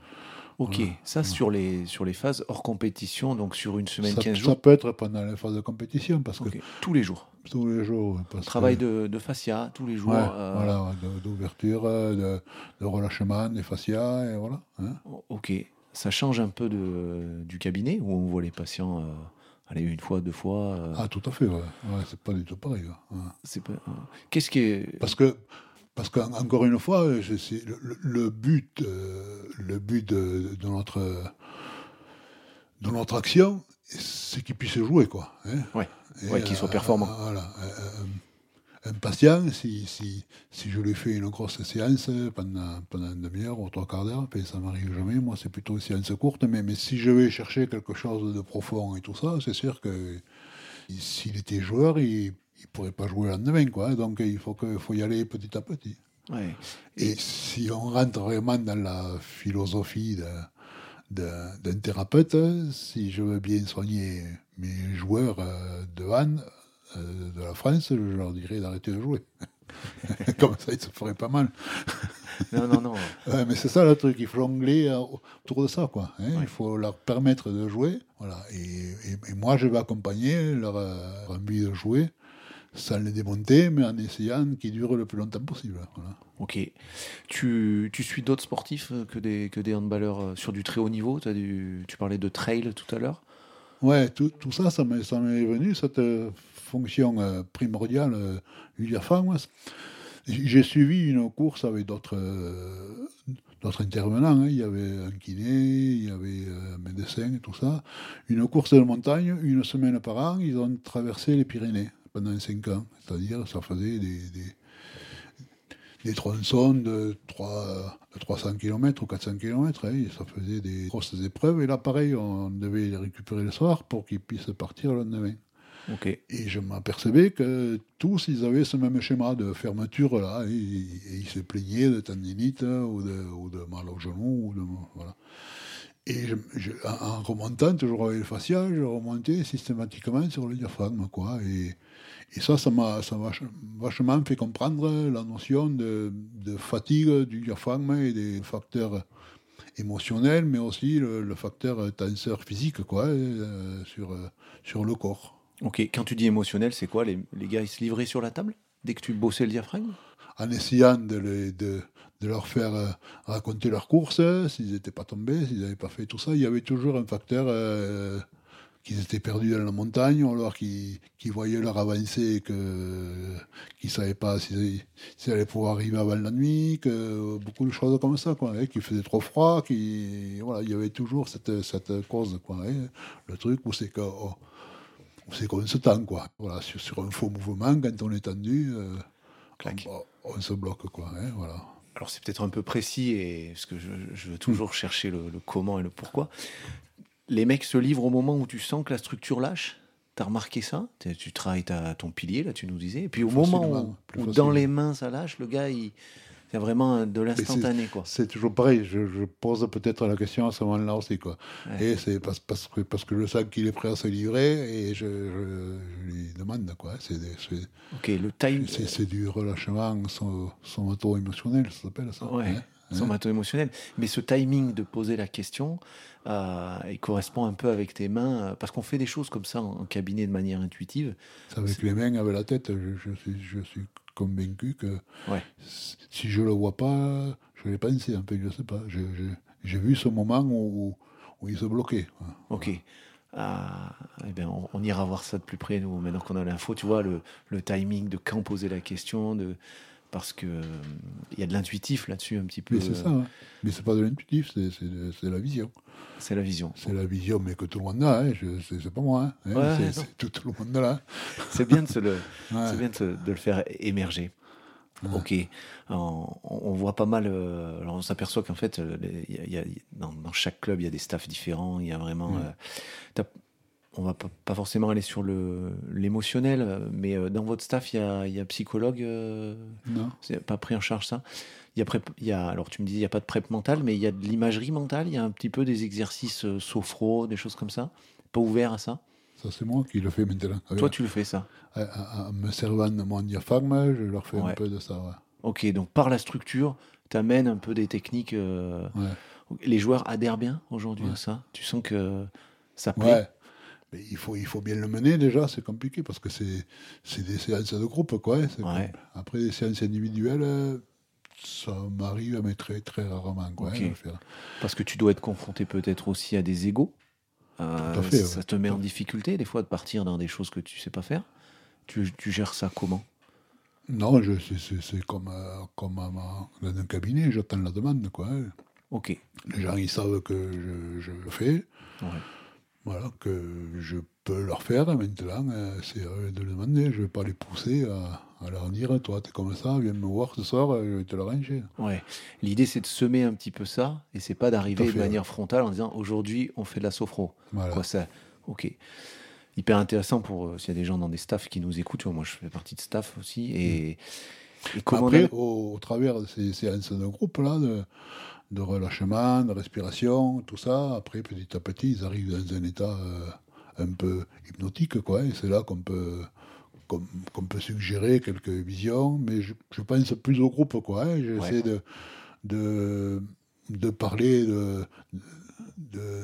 Ok. Voilà. Ça sur les sur les phases hors compétition, donc sur une semaine, Ça, 15 ça jours. peut être pendant les phases de compétition, parce que Tous les jours. tous les jours. parce Travail que- de, de fascia tous les jours. Ouais, euh, voilà, d'ouverture, euh, de, de relâchement des fascias, et voilà. hein. Ok. Ça change un peu de, du cabinet où on voit les patients euh, Allez, une fois, deux fois. euh, Ah, tout à fait, ouais. ouais c'est pas du tout pareil. ouais. C'est pas- euh, Qu'est-ce qui est. Parce que, parce qu'encore une fois, je sais, le, but, euh, le but de, de notre, de notre action, c'est qu'il puisse jouer, quoi. hein. Ouais. Ouais, qu'il soit euh, performant. voilà. Euh, Un patient, si, si, si je lui fais une grosse séance pendant, pendant une demi-heure ou trois quarts d'heure, ben, ça m'arrive jamais. Moi, c'est plutôt une séance courte. Mais, mais si je vais chercher quelque chose de profond et tout ça, c'est sûr que s'il était joueur, il ne pourrait pas jouer le lendemain. Quoi. Donc, il faut, que, faut y aller petit à petit. Ouais. Et si on rentre vraiment dans la philosophie de- d'un thérapeute, si je veux bien soigner mes joueurs euh, de hand euh, de la France, je leur dirais d'arrêter de jouer. Comme ça, ils se feraient pas mal. Non, non, non. Ouais, mais c'est ça le truc, il faut jongler euh, autour de ça, quoi. hein. Ouais. Il faut leur permettre de jouer, voilà. Et, et- et moi, je vais accompagner leur euh, envie de jouer, sans les démonter, mais en essayant qu'ils durent le plus longtemps possible. Voilà. Ok. Tu, tu suis d'autres sportifs euh, que des, que des handballeurs euh, sur du très haut niveau? T'as du, Tu parlais de trail tout à l'heure Ouais, tout, tout ça, ça m'est venu, cette euh, fonction euh, primordiale euh, diaphragme. J- J'ai suivi une course avec d'autres euh, intervenants. hein. Il y avait un kiné, il y avait euh, un médecin et tout ça. Une course de montagne, une semaine par an, ils ont traversé les Pyrénées pendant cinq ans. C'est-à-dire, ça faisait des, tronçons de, 3, de 300 km ou 400 km. hein, ça faisait des grosses épreuves. Et là, pareil, on devait les récupérer le soir pour qu'ils puissent partir le lendemain. Et je m'apercevais que tous, ils avaient ce même schéma de fermeture là, et, ils se plaignaient de tendinite ou de, ou mal au genou. Voilà. Et en remontant toujours avec le fascia, je remontais systématiquement sur le diaphragme. Quoi, et, ça, ça m'a vachement fait comprendre la notion de, fatigue du diaphragme et des facteurs émotionnels, mais aussi le, facteur tenseur physique quoi, euh, sur le corps. Ok. Quand tu dis émotionnel, c'est quoi les, les gars, ils se livraient sur la table Dès que tu bossais le diaphragme? En essayant de, les- de, de leur faire euh, raconter leur course, euh, s'ils n'étaient pas tombés, s'ils n'avaient pas fait tout ça, il y avait toujours un facteur euh, qu'ils étaient perdus dans la montagne, ou alors qu'ils qu'ils voyaient leur avancée et qu'ils ne savaient pas s'ils s'ils allaient pouvoir arriver avant la nuit, que beaucoup de choses comme ça, quoi, hein, qu'il faisait trop froid, qu'il voilà, il y avait toujours cette, cette cause, quoi, hein. le truc où c'est que oh, c'est qu'on se tend, quoi. Voilà, sur, sur un faux mouvement, quand on est tendu, euh, on, on se bloque, quoi. hein, voilà. Alors c'est peut-être un peu précis, et, parce que je, je veux toujours chercher le, le comment et le pourquoi. Les mecs se livrent au moment où tu sens que la structure lâche T'as remarqué ça? Tu travailles ta- ton pilier, là, tu nous disais. Et puis au moment où, où dans les mains ça lâche, le gars, il, c'est vraiment de l'instantané. C'est toujours pareil, je, je pose peut-être la question à ce moment-là aussi. Quoi. Ouais. Et c'est parce, parce, que, parce que je sens qu'il est prêt à se livrer et je, je- je lui demande. Quoi. C'est, c'est, Ok, le time, c'est, c'est du relâchement somato-émotionnel, ça s'appelle ça. Ouais, hein. somato-émotionnel. Mais ce timing de poser la question, euh, il correspond un peu avec tes mains, euh, parce qu'on fait des choses comme ça en, cabinet de manière intuitive. C'est avec les mains, avec la tête, je, je suis, je suis convaincu que Ouais. si je le vois pas, je l'ai pensé un peu, je sais pas. J'ai vu ce moment où, où il se bloquait. Ok. Ah, eh ben, on, on ira voir ça de plus près, nous, maintenant qu'on a l'info. Tu vois, le, le timing de quand poser la question, de, parce que euh, il y a de l'intuitif là-dessus un petit peu. Mais c'est euh, ça. hein. Mais c'est pas de l'intuitif, c'est, la vision. C'est la vision. C'est la vision, mais que tout le monde a. Hein. C'est, pas moi. Hein. Ouais, c'est, tout, tout le monde là. C'est bien de se le, Ouais. c'est bien de, se- de le faire émerger. Ok, on, on voit pas mal. euh, alors on s'aperçoit qu'en fait, euh, y a- il y a- dans, dans chaque club, il y a des staffs différents. Il y a vraiment. Euh, on va pas, forcément aller sur le l'émotionnel, mais euh, dans votre staff, il y a, il y a psychologue. euh, Non. c'est pas pris en charge ça? Il y a prép- il y a, alors tu me dis il y a pas de prep mentale, mais il y a de l'imagerie mentale. Il y a un petit peu des exercices euh, sophro, des choses comme ça? Pas ouvert à ça? Ça, c'est moi qui le fais maintenant. Avec- Toi, tu le fais ça? en- me servant de mon diaphragme, je leur fais Ouais. un peu de ça. Ouais. Ok, donc par la structure, tu amènes un peu des techniques. euh, Ouais. Les joueurs adhèrent bien aujourd'hui à ça? Tu sens que ça plaît? Ouais. Mais il faut, il faut bien le mener déjà, c'est compliqué parce que c'est, des séances de groupe. Quoi, hein, Ouais. Après, des séances individuelles, euh, ça m'arrive, mais très, très rarement. Quoi, hein. Parce que tu dois être confronté peut-être aussi à des égaux. ça te met en difficulté des fois de partir dans des choses que tu sais pas faire. Tu, tu gères ça comment? Non, c'est comme, comme dans un cabinet, j'attends la demande. Quoi. Hein. Ok. Les gens, ils savent que je, je le fais. Voilà, que je peux leur faire maintenant, euh, c'est eux de le demander. Je ne vais pas les pousser à, leur dire Toi, tu es comme ça, viens me voir ce soir, je vais te le ranger. Ouais. L'idée, c'est de semer un petit peu ça, et c'est pas d'arriver de manière frontale en disant Aujourd'hui, on fait de la sophro. Voilà. Quoi, ça Ok. Hyper intéressant pour euh, s'il y a des gens dans des staffs qui nous écoutent. Moi, je fais partie de staff aussi. Et, mm. et comment Après, au, travers de ces séances de groupe-là, de, de relâchement, de respiration, tout ça. Après, petit à petit, ils arrivent dans un état euh, un peu hypnotique, quoi. Et c'est là qu'on peut, qu'on, peut suggérer quelques visions, mais je, pense plus au groupe, quoi. Hein. J'essaie de, de, de, parler de,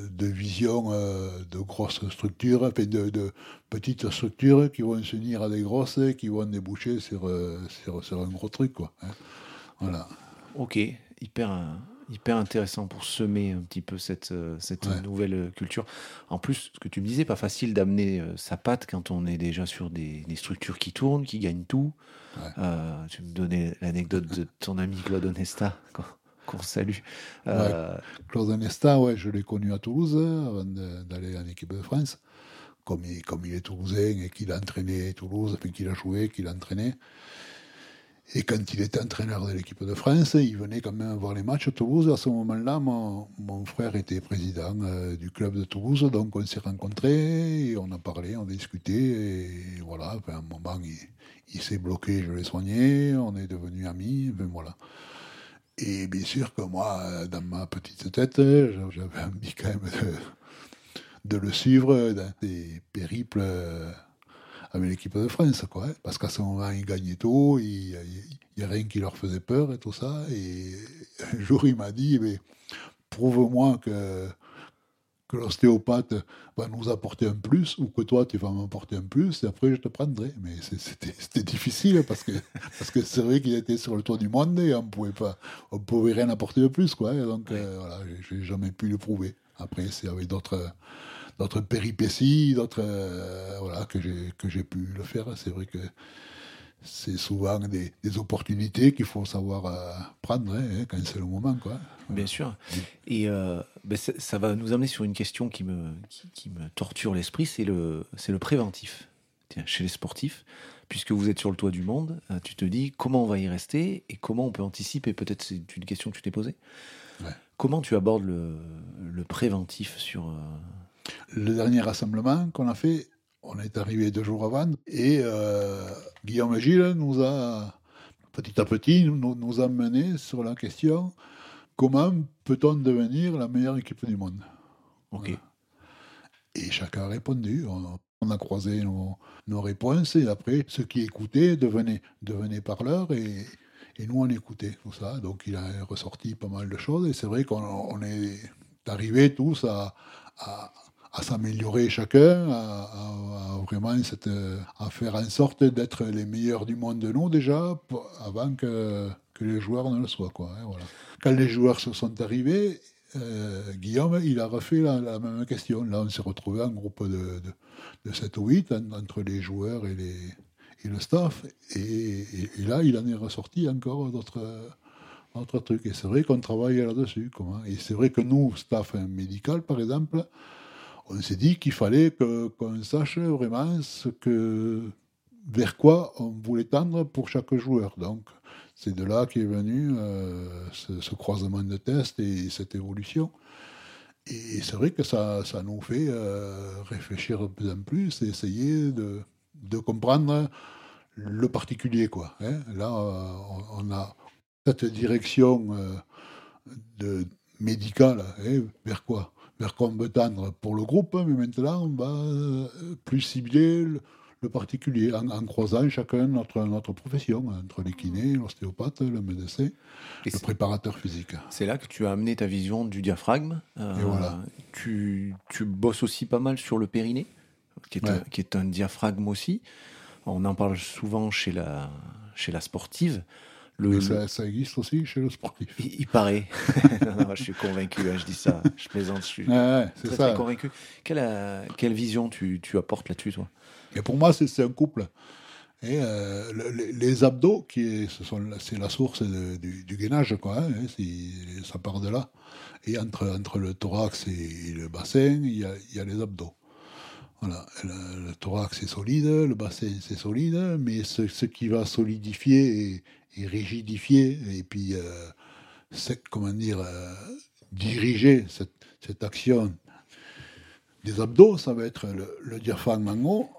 de, visions euh, de grosses structures, de, de, petites structures qui vont s'unir à des grosses, qui vont déboucher sur, euh, sur, sur un gros truc, quoi. Hein. Voilà. Ok, hyper hyper intéressant pour semer un petit peu cette, euh, cette nouvelle euh, culture. En plus, ce que tu me disais, pas facile d'amener euh, sa patte quand on est déjà sur des, structures qui tournent, qui gagnent tout. tu me donnais l'anecdote de ton ami Claude Onesta, qu'on salue. Claude Onesta, ouais, je l'ai connu à Toulouse avant d'aller en équipe de France. Comme il, comme il est toulousain et qu'il a entraîné Toulouse, enfin qu'il a joué, qu'il a entraîné. Et quand il était entraîneur de l'équipe de France, il venait quand même voir les matchs à Toulouse. À ce moment-là, mon, frère était président euh, du club de Toulouse, donc on s'est rencontrés, et on a parlé, on a discuté, et voilà, à un moment, il, s'est bloqué, je l'ai soigné, on est devenus amis, ben voilà. Et bien sûr que moi, dans ma petite tête, j'avais envie quand même de, de le suivre dans des périples avec l'équipe de France, quoi. Hein. parce qu'à ce moment, ils gagnaient tout, il n'y a, rien qui leur faisait peur et tout ça. Et un jour, il m'a dit, mais prouve-moi que, que l'ostéopathe va nous apporter un plus ou que toi, tu vas m'apporter un plus et après, je te prendrai. Mais c'était difficile parce que parce que c'est vrai qu'il était sur le toit du monde et on pouvait pas, on pouvait rien apporter de plus, quoi. Hein. donc, euh, voilà, j'ai jamais pu le prouver. Après, c'est avec d'autres d'autres péripéties, d'autres euh, voilà que j'ai que j'ai pu le faire. C'est vrai que c'est souvent des, opportunités qu'il faut savoir euh, prendre hein, quand c'est le moment. Quoi. Bien sûr. Et euh, ben, ça, va nous amener sur une question qui me, qui, me torture l'esprit, c'est le, le préventif. chez les sportifs, puisque vous êtes sur le toit du monde, tu te dis comment on va y rester et comment on peut anticiper. Peut-être c'est une question que tu t'es posée. Comment tu abordes le, le préventif sur, le dernier rassemblement qu'on a fait, on est arrivé deux jours avant, et euh, Guillaume Gilles nous a, petit à petit, nous, nous a mené sur la question comment peut-on devenir la meilleure équipe du monde? Ok. Et chacun a répondu. On, a croisé nos, réponses, et après, ceux qui écoutaient devenaient, devenaient parleurs, et, et nous, on écoutait tout ça. Donc, il a ressorti pas mal de choses, et c'est vrai qu'on est arrivés tous à, à s'améliorer chacun, à, vraiment cette, à faire en sorte d'être les meilleurs du monde de nous déjà, avant que, que les joueurs ne le soient. Quoi, hein, voilà. Quand les joueurs se sont arrivés, euh, Guillaume, il a refait la, même question. Là, on s'est retrouvé en groupe de, de, 7 ou 8 entre les joueurs et, les, et le staff. Et, là, il en est ressorti encore d'autres trucs. Et c'est vrai qu'on travaille là-dessus. Et c'est vrai que nous, staff médical, par exemple, on s'est dit qu'il fallait qu'on sache vraiment ce que, vers quoi on voulait tendre pour chaque joueur. Donc, c'est de là qu'est venu euh, ce, croisement de tests et cette évolution. Et c'est vrai que ça, nous fait euh, réfléchir de plus en plus et essayer de, de comprendre le particulier. Quoi, hein. Là, euh, on a cette direction de médicale, hein, vers quoi vers quoi on veut tendre pour le groupe, mais maintenant on va euh, plus cibler le, particulier en, croisant chacun notre, notre profession, entre les kinés, l'ostéopathe, le médecin, le préparateur physique. C'est là que tu as amené ta vision du diaphragme. Euh, Et voilà. tu, tu, bosses aussi pas mal sur le périnée, qui est, un, qui est un diaphragme aussi. On en parle souvent chez la, chez la sportive Le, ça, ça existe aussi chez le sportif. il, il paraît. Non, non, je suis convaincu, hein, je dis ça, je plaisante, je suis ouais, très, très convaincu. Quelle, euh, quelle vision tu, tu apportes là-dessus, toi? Et pour moi, c'est un couple. Et euh, le- les, abdos, qui est, ce sont la- c'est la source de- du, du gainage, quoi. hein, c'est- ça part de là. Et entre, entre le thorax et le bassin, il y a, il y a les abdos. Voilà. Le, thorax est solide, le bassin c'est solide, mais ce, ce qui va solidifier et, rigidifier, et puis, euh, comment dire, euh, diriger cette, cette action des abdos, ça va être le, diaphragme en haut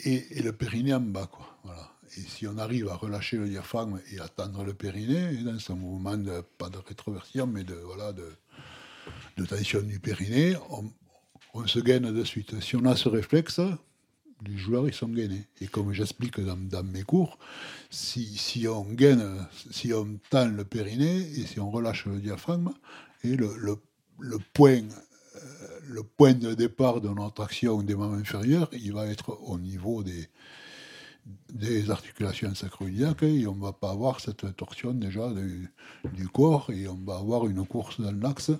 et, le périnée en bas. Quoi. Voilà. Et si on arrive à relâcher le diaphragme et à tendre le périnée, et dans ce mouvement, de, pas de rétroversion, mais de, voilà, de, de tension du périnée, on se gaine de suite. Si on a ce réflexe, les joueurs ils sont gainés. Et comme j'explique dans, mes cours, si, on gaine, si on tend le périnée et si on relâche le diaphragme, et le, le, point de départ de notre action des membres inférieurs, il va être au niveau des, des articulations sacroiliaques et on ne va pas avoir cette torsion déjà du, du corps et on va avoir une course dans l'axe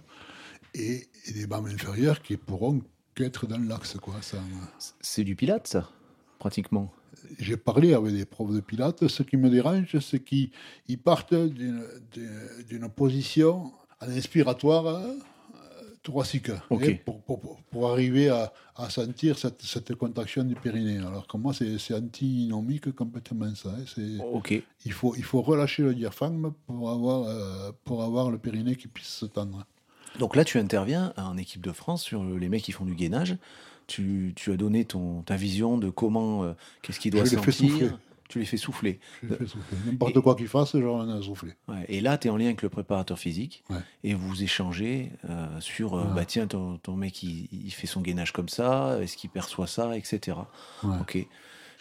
et, et des membres inférieurs qui pourront qu'être dans l'axe. Quoi. Ça, C'est du pilate, ça, pratiquement. j'ai parlé avec des profs de pilates, ce qui me dérange, c'est qu'ils ils partent d'une- position en inspiratoire euh, thoracique et pour, pour- pour- pour arriver à, à sentir cette, cette contraction du périnée. Alors que moi, c'est antinomique complètement ça. hein. C'est- Ok. Il faut, il faut relâcher le diaphragme pour avoir, euh, pour avoir le périnée qui puisse se tendre. Donc là, tu interviens en équipe de France sur les mecs qui font du gainage. Tu, tu as donné ton, ta vision de comment, euh, qu'est-ce qu'il doit les fais sentir. souffler. Tu les fais souffler. Je fais souffler. N'importe Et- quoi qu'il fasse, j'en ai soufflé. Ouais, Et là, tu es en lien avec le préparateur physique Ouais. et vous échangez euh, sur, euh, Ouais. bah tiens, ton, ton mec, il, il fait son gainage comme ça, est-ce qu'il perçoit ça, etc. Ok.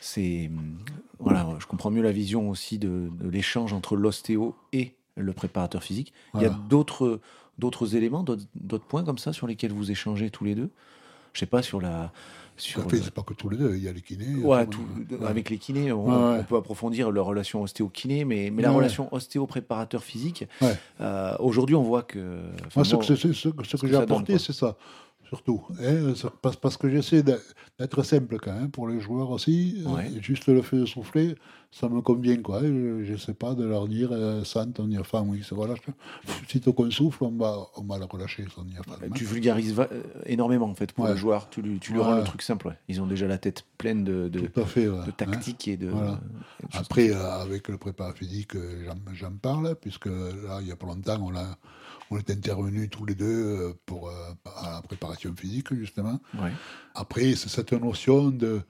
C'est hum, voilà, je comprends mieux la vision aussi de, de l'échange entre l'ostéo et le préparateur physique. Il y a d'autres d'autres éléments, d'autres points comme ça sur lesquels vous échangez tous les deux? Je sais pas sur la sur le- c'est pas que tous les deux, il y a les kinés. Ouais, tout avec les kinés, on, Ouais, ouais. on peut approfondir leur relation ostéo-kiné, mais, mais la relation ostéo-préparateur physique, euh, aujourd'hui, on voit que. Moi, ce que, c'est- ce que- ce que que j'ai apporté, c'est ça, surtout. hein, parce, que j'essaie d'être simple quand même pour les joueurs aussi. euh, Ouais. juste le fait de souffler, ça me convient. Quoi. Je ne sais pas de leur dire, euh, sans ton diaphragme, oui, se relâche. Si tu qu'on souffle, on va, on va le relâcher, tu vulgarises va- euh, énormément en fait pour Ouais. le joueur. Tu lui, tu lui Ouais. rends le truc simple. Ils ont déjà la tête pleine de, de, fait. hein. tactique et de. Voilà. choses Après, euh, avec le prépa physique, euh, j'en- parle, puisque là, il n'y a pas longtemps, on, a, on est intervenus tous les deux euh, pour, euh, à la préparation physique, justement. Ouais. Après, c'est cette notion de,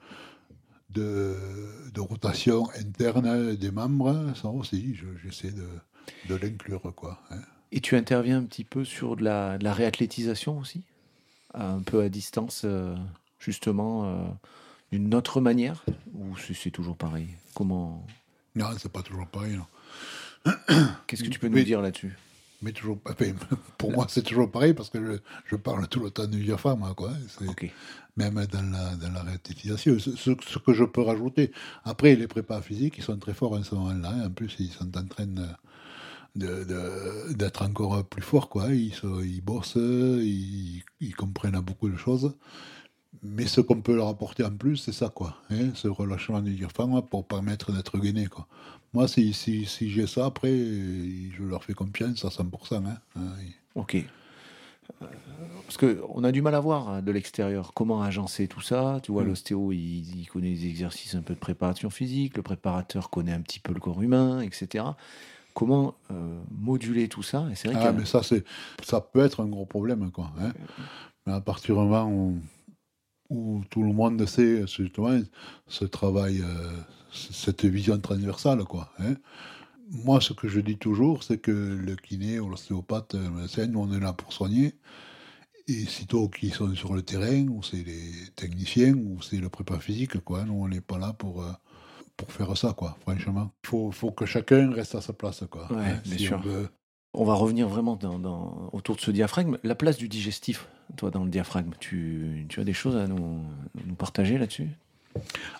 de, de rotation interne des membres, ça aussi, je- j'essaie de, de l'inclure. Quoi, hein. Et tu interviens un petit peu sur de la, de la réathlétisation aussi? Un peu à distance, euh, justement, d'une autre manière? Ou c'est toujours pareil? Comment? Non, c'est pas toujours pareil. Qu'est-ce que tu peux nous Mais- dire là-dessus? Mais toujours, pour moi, c'est toujours pareil parce que je, je parle tout le temps du diaphragme. Quoi, hein. même dans la, dans la. Ce, ce- ce que je peux rajouter, après, les prépas physiques, ils sont très forts en ce moment-là. hein. En plus, ils sont en train de- d'être encore plus forts. Quoi. Ils, se- ils bossent, ils, ils comprennent beaucoup de choses. Mais ce qu'on peut leur apporter en plus, c'est ça, quoi. hein, ce relâchement du diaphragme pour permettre d'être gainé, quoi. Moi, si, si, si j'ai ça, après, je leur fais confiance à 100%. Hein, hein. Ok. Euh, Parce qu'on a du mal à voir hein, de l'extérieur comment agencer tout ça. Tu vois, Mm. l'ostéo, il, il connaît les exercices un peu de préparation physique, le préparateur connaît un petit peu le corps humain, etc. Comment euh, moduler tout ça? Et vrai Ah, mais ça, ça peut être un gros problème, quoi. hein. Mais à partir du moment où, où tout le monde sait, justement, ce travail, euh, cette vision transversale, quoi. hein. Moi, ce que je dis toujours, c'est que le kiné ou l'ostéopathe, le médecin, nous, on est là pour soigner. Et sitôt qu'ils sont sur le terrain, ou c'est les techniciens, ou c'est le prépa physique, quoi. Nous, on n'est pas là pour, euh, pour faire ça, quoi, franchement. Il faut, faut que chacun reste à sa place, quoi. Ouais, hein, bien si sûr. on veut- on va revenir vraiment dans, dans- autour de ce diaphragme. La place du digestif, toi, dans le diaphragme, tu, tu as des choses à nous, nous partager là-dessus?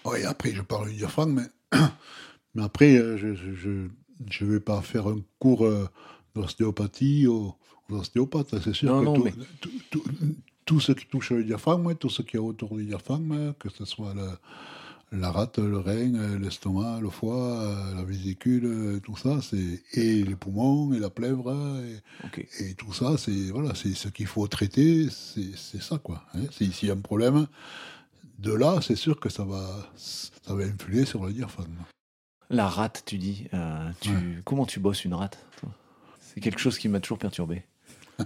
Oui, après, je parle du diaphragme, mais, mais après, euh, je, je vais pas faire un cours euh, d'ostéopathie aux, aux ostéopathes. C'est sûr Non, que non, tout, mais- tout, tout- tout ce qui touche le diaphragme, tout ce qui est autour du diaphragme, que ce soit le- la rate, le rein, euh, l'estomac, le foie, la vésicule, tout ça, c'est et les poumons et la plèvre et, tout ça, c'est voilà, c'est ce qu'il faut traiter, c'est c'est ça quoi. Hein. C'est- S'il y a un problème, de là, c'est sûr que ça va, ça va influer sur le diaphragme. La rate, tu dis. euh, tu... Ouais. Comment tu bosses une rate C'est quelque chose qui m'a toujours perturbé.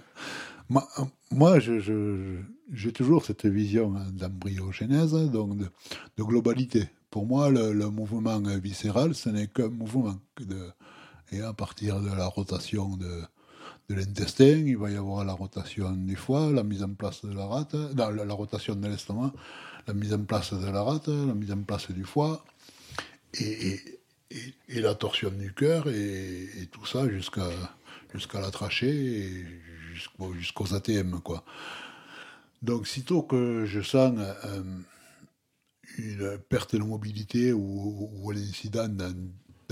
Moi, j'ai toujours cette vision hein, d'embryogénèse, donc de, de globalité. Pour moi, le, le mouvement euh, viscéral, ce n'est qu'un mouvement. De, et à partir de la rotation de, de l'intestin, il va y avoir la rotation du foie, la mise en place de la rate, la, la rotation de l'estomac, la mise en place de la rate, la mise en place du foie, et, la torsion du cœur, et, tout ça jusqu'à jusqu'à la trachée jusqu'aux ATM. Quoi. Donc, sitôt que je sens euh, une perte de mobilité ou, ou un incident dans,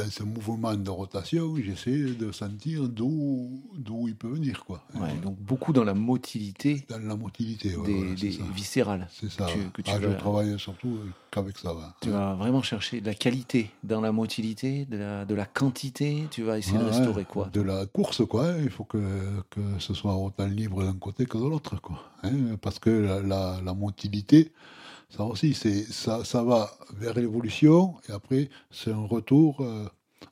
dans ce mouvement de rotation, j'essaie de sentir d'où d'où il peut venir. Quoi. Ouais, donc beaucoup dans la motilité Dans la motilité. ouais, des, voilà, des ça. viscérales. C'est ça. tu- que tu Ah, vas- Je travaille surtout qu'avec ça. Tu vas vraiment chercher de la qualité dans la motilité, de la, de la quantité. Tu vas essayer de restaurer quoi De la course, quoi. Il faut que, que ce soit autant libre d'un côté que de l'autre, quoi. hein. Parce que la, la, la motilité, ça aussi, ça, ça va vers l'évolution et après, c'est un retour, euh,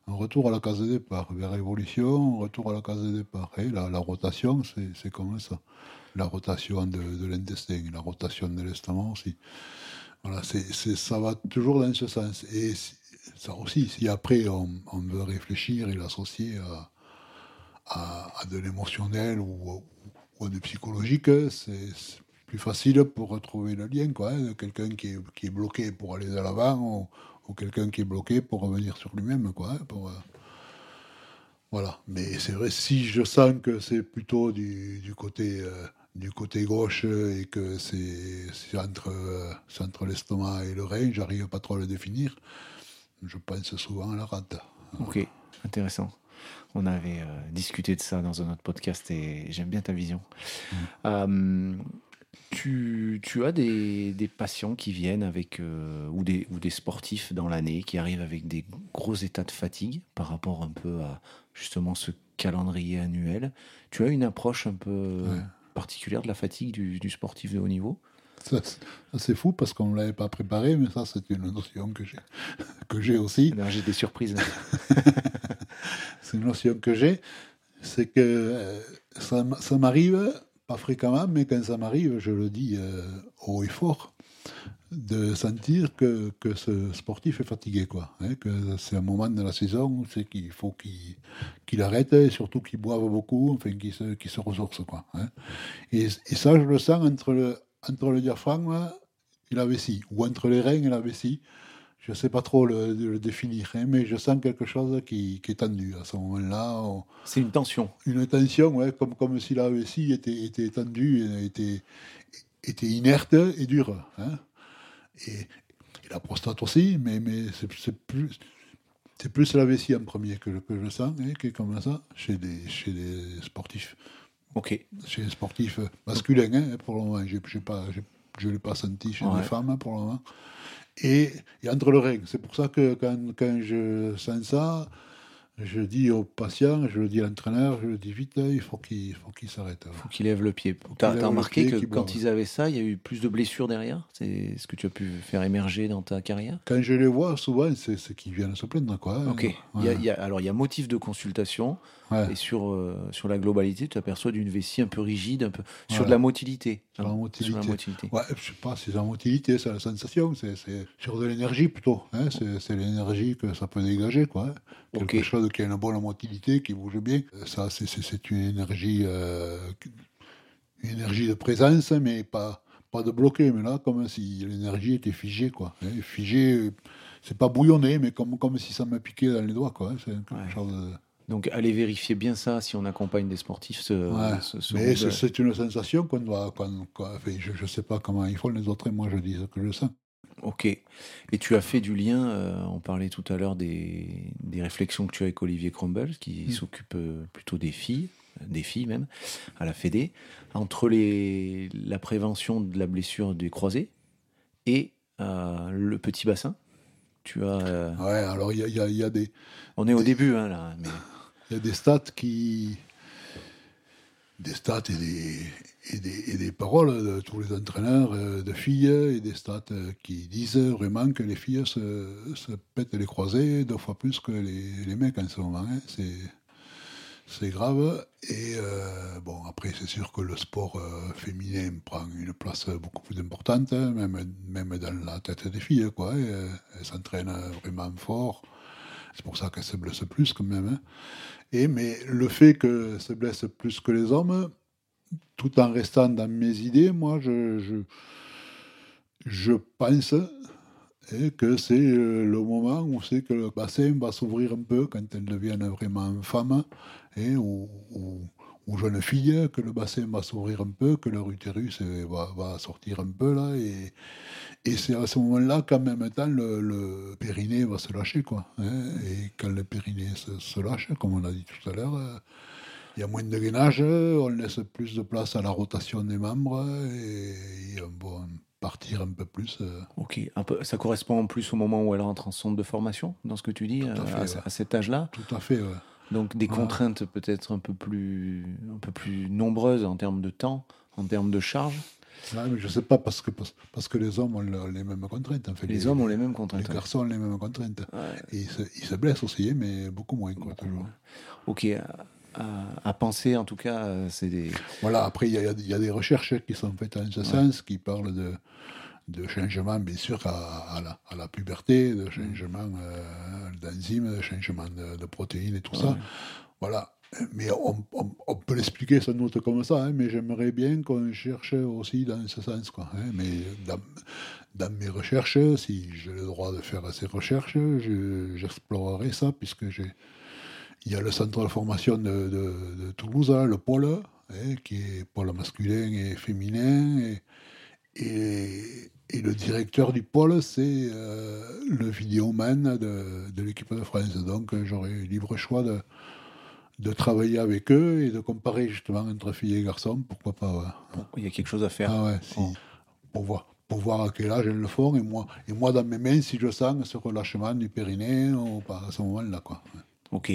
un retour à la case de départ. Vers l'évolution, un retour à la case de départ. Et la, la rotation, c'est comme ça. La rotation de, de l'intestin, la rotation de l'estomac aussi. Voilà, c'est, ça va toujours dans ce sens. Et ça aussi, si après on, veut réfléchir et l'associer à, de l'émotionnel ou, à du psychologique, c'est plus facile pour retrouver le lien, quoi. hein, de quelqu'un qui est, qui est bloqué pour aller de l'avant ou, ou quelqu'un qui est bloqué pour revenir sur lui-même, quoi. hein, pour, euh, voilà. Mais c'est vrai, si je sens que c'est plutôt du, du côté. euh, du côté gauche et que c'est entre, euh, entre l'estomac et le rein, j'arrive pas trop à le définir. Je pense souvent à la rate. Ok, intéressant. On avait euh, discuté de ça dans un autre podcast et j'aime bien ta vision. Euh, tu, tu as des, des patients qui viennent avec, euh, ou, des, ou des sportifs dans l'année qui arrivent avec des gros états de fatigue par rapport un peu à justement ce calendrier annuel. Tu as une approche un peu Ouais. particulière de la fatigue du, du sportif de haut niveau? Ça, c'est- fou parce qu'on ne l'avait pas préparé, mais ça, c'est une notion que j'ai, que j'ai aussi. Là, J'ai des surprises. C'est une notion que j'ai. C'est que euh, ça, ça m'arrive, pas fréquemment, mais quand ça m'arrive, je le dis euh, haut et fort, de sentir que, que ce sportif est fatigué, quoi. hein, que c'est un moment de la saison où c'est qu'il faut qu'il qu'il arrête et surtout qu'il boive beaucoup, enfin qu'il se, qu'il se ressource, quoi. hein. Et, et ça, je le sens entre le, entre le diaphragme et la vessie, ou entre les reins et la vessie. Je ne sais pas trop le, le définir, hein, mais je sens quelque chose qui, qui est tendu à ce moment-là. On- C'est une tension. Une tension, ouais, comme, comme si la vessie était, était tendue, était, était inerte et dure. hein. Et, et la prostate aussi, mais, mais c'est plus, c'est plus la vessie en premier que, je- que je sens, hein, qui est comme ça, chez des, chez des sportifs Ok. chez les sportifs masculins, hein, pour le moment. Pas, je ne l'ai pas senti chez Ouais. les femmes pour le moment. Et, et entre le règne. C'est pour ça que quand, quand je sens ça, je dis au patient, je le dis à l'entraîneur, je le dis vite, il faut qu'il faut qu'il s'arrête. faut qu'il lève le pied. Tu as, remarqué pied, que quand boive. ils avaient ça, il y a eu plus de blessures derrière? C'est ce que tu as pu faire émerger dans ta carrière? Quand je les vois, souvent, c'est qu'ils viennent se plaindre. Quoi, hein. Ok. Il y a- Ouais. il y a- alors, il y a motif de consultation. Ouais. Et sur, euh, sur la globalité, tu aperçois d'une vessie un peu rigide, un peu sur Ouais. de la motilité. Sur la motilité. Sur la motilité. Ouais, je sais pas, c'est la motilité, c'est la sensation, c'est sur de l'énergie plutôt. Hein, c'est l'énergie que ça peut dégager, quoi. hein. Quelque chose qui a une bonne motilité, qui bouge bien. Ça, c'est- une énergie, euh, une énergie de présence, mais pas, pas de bloqué. Mais là, comme si l'énergie était figée, quoi. hein. Figée, c'est pas bouillonné, mais comme, comme si ça me piquait dans les doigts, quoi. hein. C'est quelque Ouais. chose de- Donc, allez vérifier bien ça si on accompagne des sportifs. Ce, Ouais, ce- ce mais c'est une sensation qu'on doit. enfin, je ne sais pas comment ils font les autres, et moi je dis ce que je sens. Ok. Et tu as fait du lien, euh, on parlait tout à l'heure des, des, réflexions que tu as avec Olivier Crumble, qui mm. s'occupe euh, plutôt des filles, des filles même, à la Fédé, entre les, la prévention de la blessure des croisés et euh, le petit bassin. Tu as. Ouais, alors il y, y, y a, des. On est au début, hein, là. Il y a des stats qui. Des stats et des, et des, et des, paroles de tous les entraîneurs euh, de filles et des stats euh, qui disent vraiment que les filles se, se pètent les croisés deux fois plus que les, les mecs en ce moment. Hein. C'est, c'est grave. Et euh, bon, après, c'est sûr que le sport féminin prend une place beaucoup plus importante, hein, même, même dans la tête des filles. Quoi, elles s'entraînent vraiment fort. C'est pour ça qu'elles se blessent plus quand même. Hein. Et, mais le fait qu'elles se blessent plus que les hommes, tout en restant dans mes idées, moi, je, pense que c'est euh, le moment où c'est que le bassin va s'ouvrir un peu quand elles deviennent vraiment femmes, et ou, ou, jeunes filles, que le bassin va s'ouvrir un peu, que leur utérus euh, va, va sortir un peu là, et, et c'est à ce moment-là qu'en même temps le, le, périnée va se lâcher, quoi. Hein, et quand le périnée se, se, lâche, comme on a dit tout à l'heure, euh, il y a moins de gainage, on laisse plus de place à la rotation des membres et on va partir un peu plus. Euh. Ok, un peu, ça correspond en plus au moment où elle rentre en centre de formation, dans ce que tu dis, à, à, cet âge-là? Tout à fait, ouais. Donc des contraintes peut-être un peu plus un peu plus nombreuses en termes de temps, en termes de charge. Ouais, mais je ne sais pas parce que parce que les hommes ont les mêmes contraintes. En fait. Les, hommes ont les mêmes contraintes. Les garçons ont les mêmes contraintes. Et ils se, ils se, blessent aussi, mais beaucoup moins. Quoi, toujours. Ok, à, penser, en tout cas. Euh, c'est des... Voilà, après, il y, y, a des recherches qui sont faites en ce sens, qui parlent de, de changement, bien sûr, à, à, la, à la, puberté, de changement euh, d'enzymes, de changement de, protéines et tout ça. Voilà. Mais on, on, peut l'expliquer sans doute comme ça, hein, mais j'aimerais bien qu'on cherche aussi dans ce sens. Quoi, hein, mais dans, dans, mes recherches, si j'ai le droit de faire ces recherches, j'explorerai ça, puisque il y a le centre de formation de, Toulouse, hein, le pôle, hein, qui est pôle masculin et féminin. Et, et, le directeur du pôle, c'est euh, le vidéoman de, de l'équipe de France. Donc j'aurai libre choix de, de travailler avec eux et de comparer justement entre filles et garçons, pourquoi pas. Il y a quelque chose à faire. Ah ouais, pour, voir, pour voir à quel âge elles le font, et moi, et moi dans mes mains, si je sens ce relâchement du périnée, ou pas à ce moment-là. Quoi. Ok.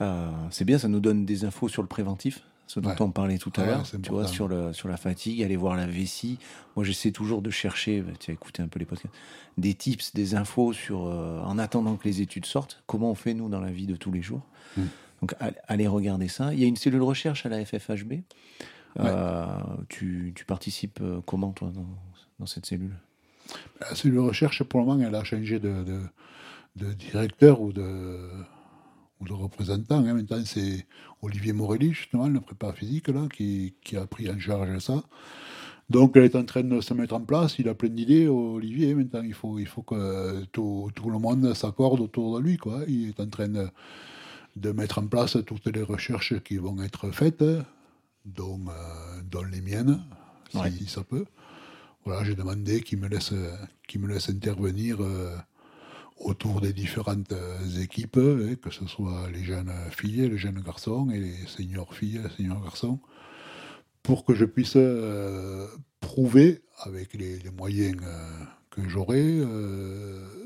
Euh, c'est bien, ça nous donne des infos sur le préventif, ce dont on parlait tout à l'heure, tu vois, sur, le, sur la fatigue, aller voir la vessie. Moi, j'essaie toujours de chercher, bah, tu as écouté un peu les podcasts, des tips, des infos sur, euh, en attendant que les études sortent, comment on fait, nous, dans la vie de tous les jours. Hmm. Donc, allez regarder ça. Il y a une cellule recherche à la FFHB. Euh, tu, tu, participes comment, toi, dans, dans, cette cellule? La cellule recherche, pour le moment, elle a changé de, de, de directeur ou de le représentant. Hein. Maintenant, c'est Olivier Morelli, justement, le prépa physique, là, qui, qui, a pris en charge ça. Donc, elle est en train de se mettre en place. Il a plein d'idées, Olivier. Maintenant, il faut, il faut que tout, tout le monde s'accorde autour de lui. Quoi. Il est en train de, de, mettre en place toutes les recherches qui vont être faites, dont, euh, dont les miennes, si, ça peut. Voilà, j'ai demandé qu'il me laisse, qu'il me laisse intervenir. Euh, autour des différentes euh, équipes, hein, que ce soit les jeunes filles, les jeunes garçons et les seniors filles, les seniors garçons, pour que je puisse euh, prouver avec les, moyens euh, que j'aurai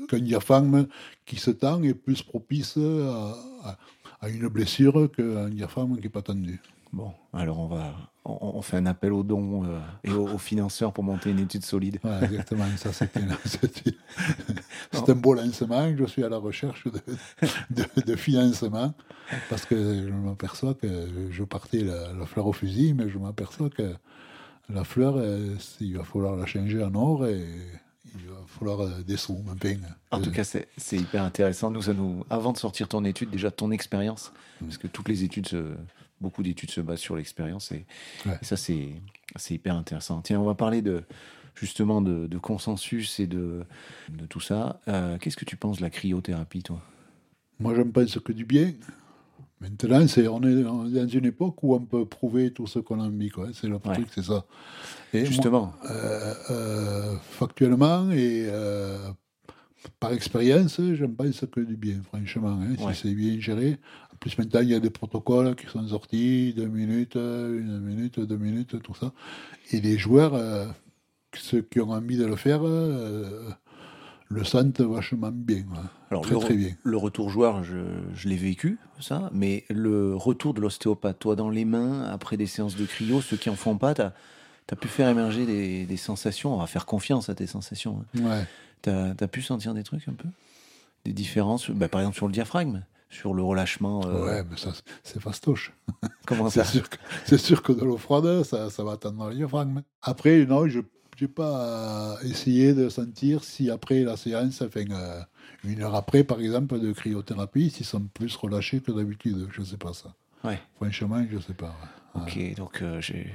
qu'un diaphragme qui se tend est plus propice à, à une blessure qu'un diaphragme qui n'est pas tendu. Bon, alors on va, on, fait un appel aux dons euh, et aux, financeurs pour monter une étude solide. Ouais, exactement, ça c'est un beau lancement. Je suis à la recherche de, de, financement parce que je m'aperçois que je partais la, fleur au fusil, mais je m'aperçois que la fleur, euh, il va falloir la changer en or et il va falloir euh, des sous. En tout cas, c'est hyper intéressant. Nous, ça nous, avant de sortir ton étude, déjà ton expérience, mm. parce que toutes les études se beaucoup d'études se basent sur l'expérience et, ça c'est hyper intéressant. Tiens, on va parler de justement de, consensus et de, de tout ça. Euh, qu'est-ce que tu penses de la cryothérapie, toi? Moi, je ne pense que du bien Maintenant, c'est, on est dans une époque où on peut prouver tout ce qu'on a mis. Quoi. C'est le truc, c'est ça. Et Justement. euh, euh, factuellement et par expérience, j'en pense que du bien, franchement. Hein, Si c'est bien géré. En plus, maintenant, il y a des protocoles qui sont sortis, deux minutes, une minute, deux minutes, tout ça. Et les joueurs, euh, ceux qui ont envie de le faire, euh, le sentent vachement bien. Alors, très, le, très bien. Le retour joueur, je, je l'ai vécu, ça, mais le retour de l'ostéopathe, toi, dans les mains, après des séances de cryo, ceux qui en font pas, tu as, pu faire émerger des, des, sensations, on va faire confiance à tes sensations. Hein. Ouais. Tu as, pu sentir des trucs un peu? Des différences, bah, par exemple sur le diaphragme sur le relâchement. Euh... Ouais, mais ça, c'est fastoche. Comment ça C'est sûr, que de l'eau froide, ça, ça va atteindre le diaphragme. Après, non, je n'ai pas essayé de sentir si après la séance, enfin, euh, une heure après, par exemple, de cryothérapie, s'ils sont plus relâchés que d'habitude. Je ne sais pas ça. Ouais. Franchement, je ne sais pas. Ok, donc euh, j'ai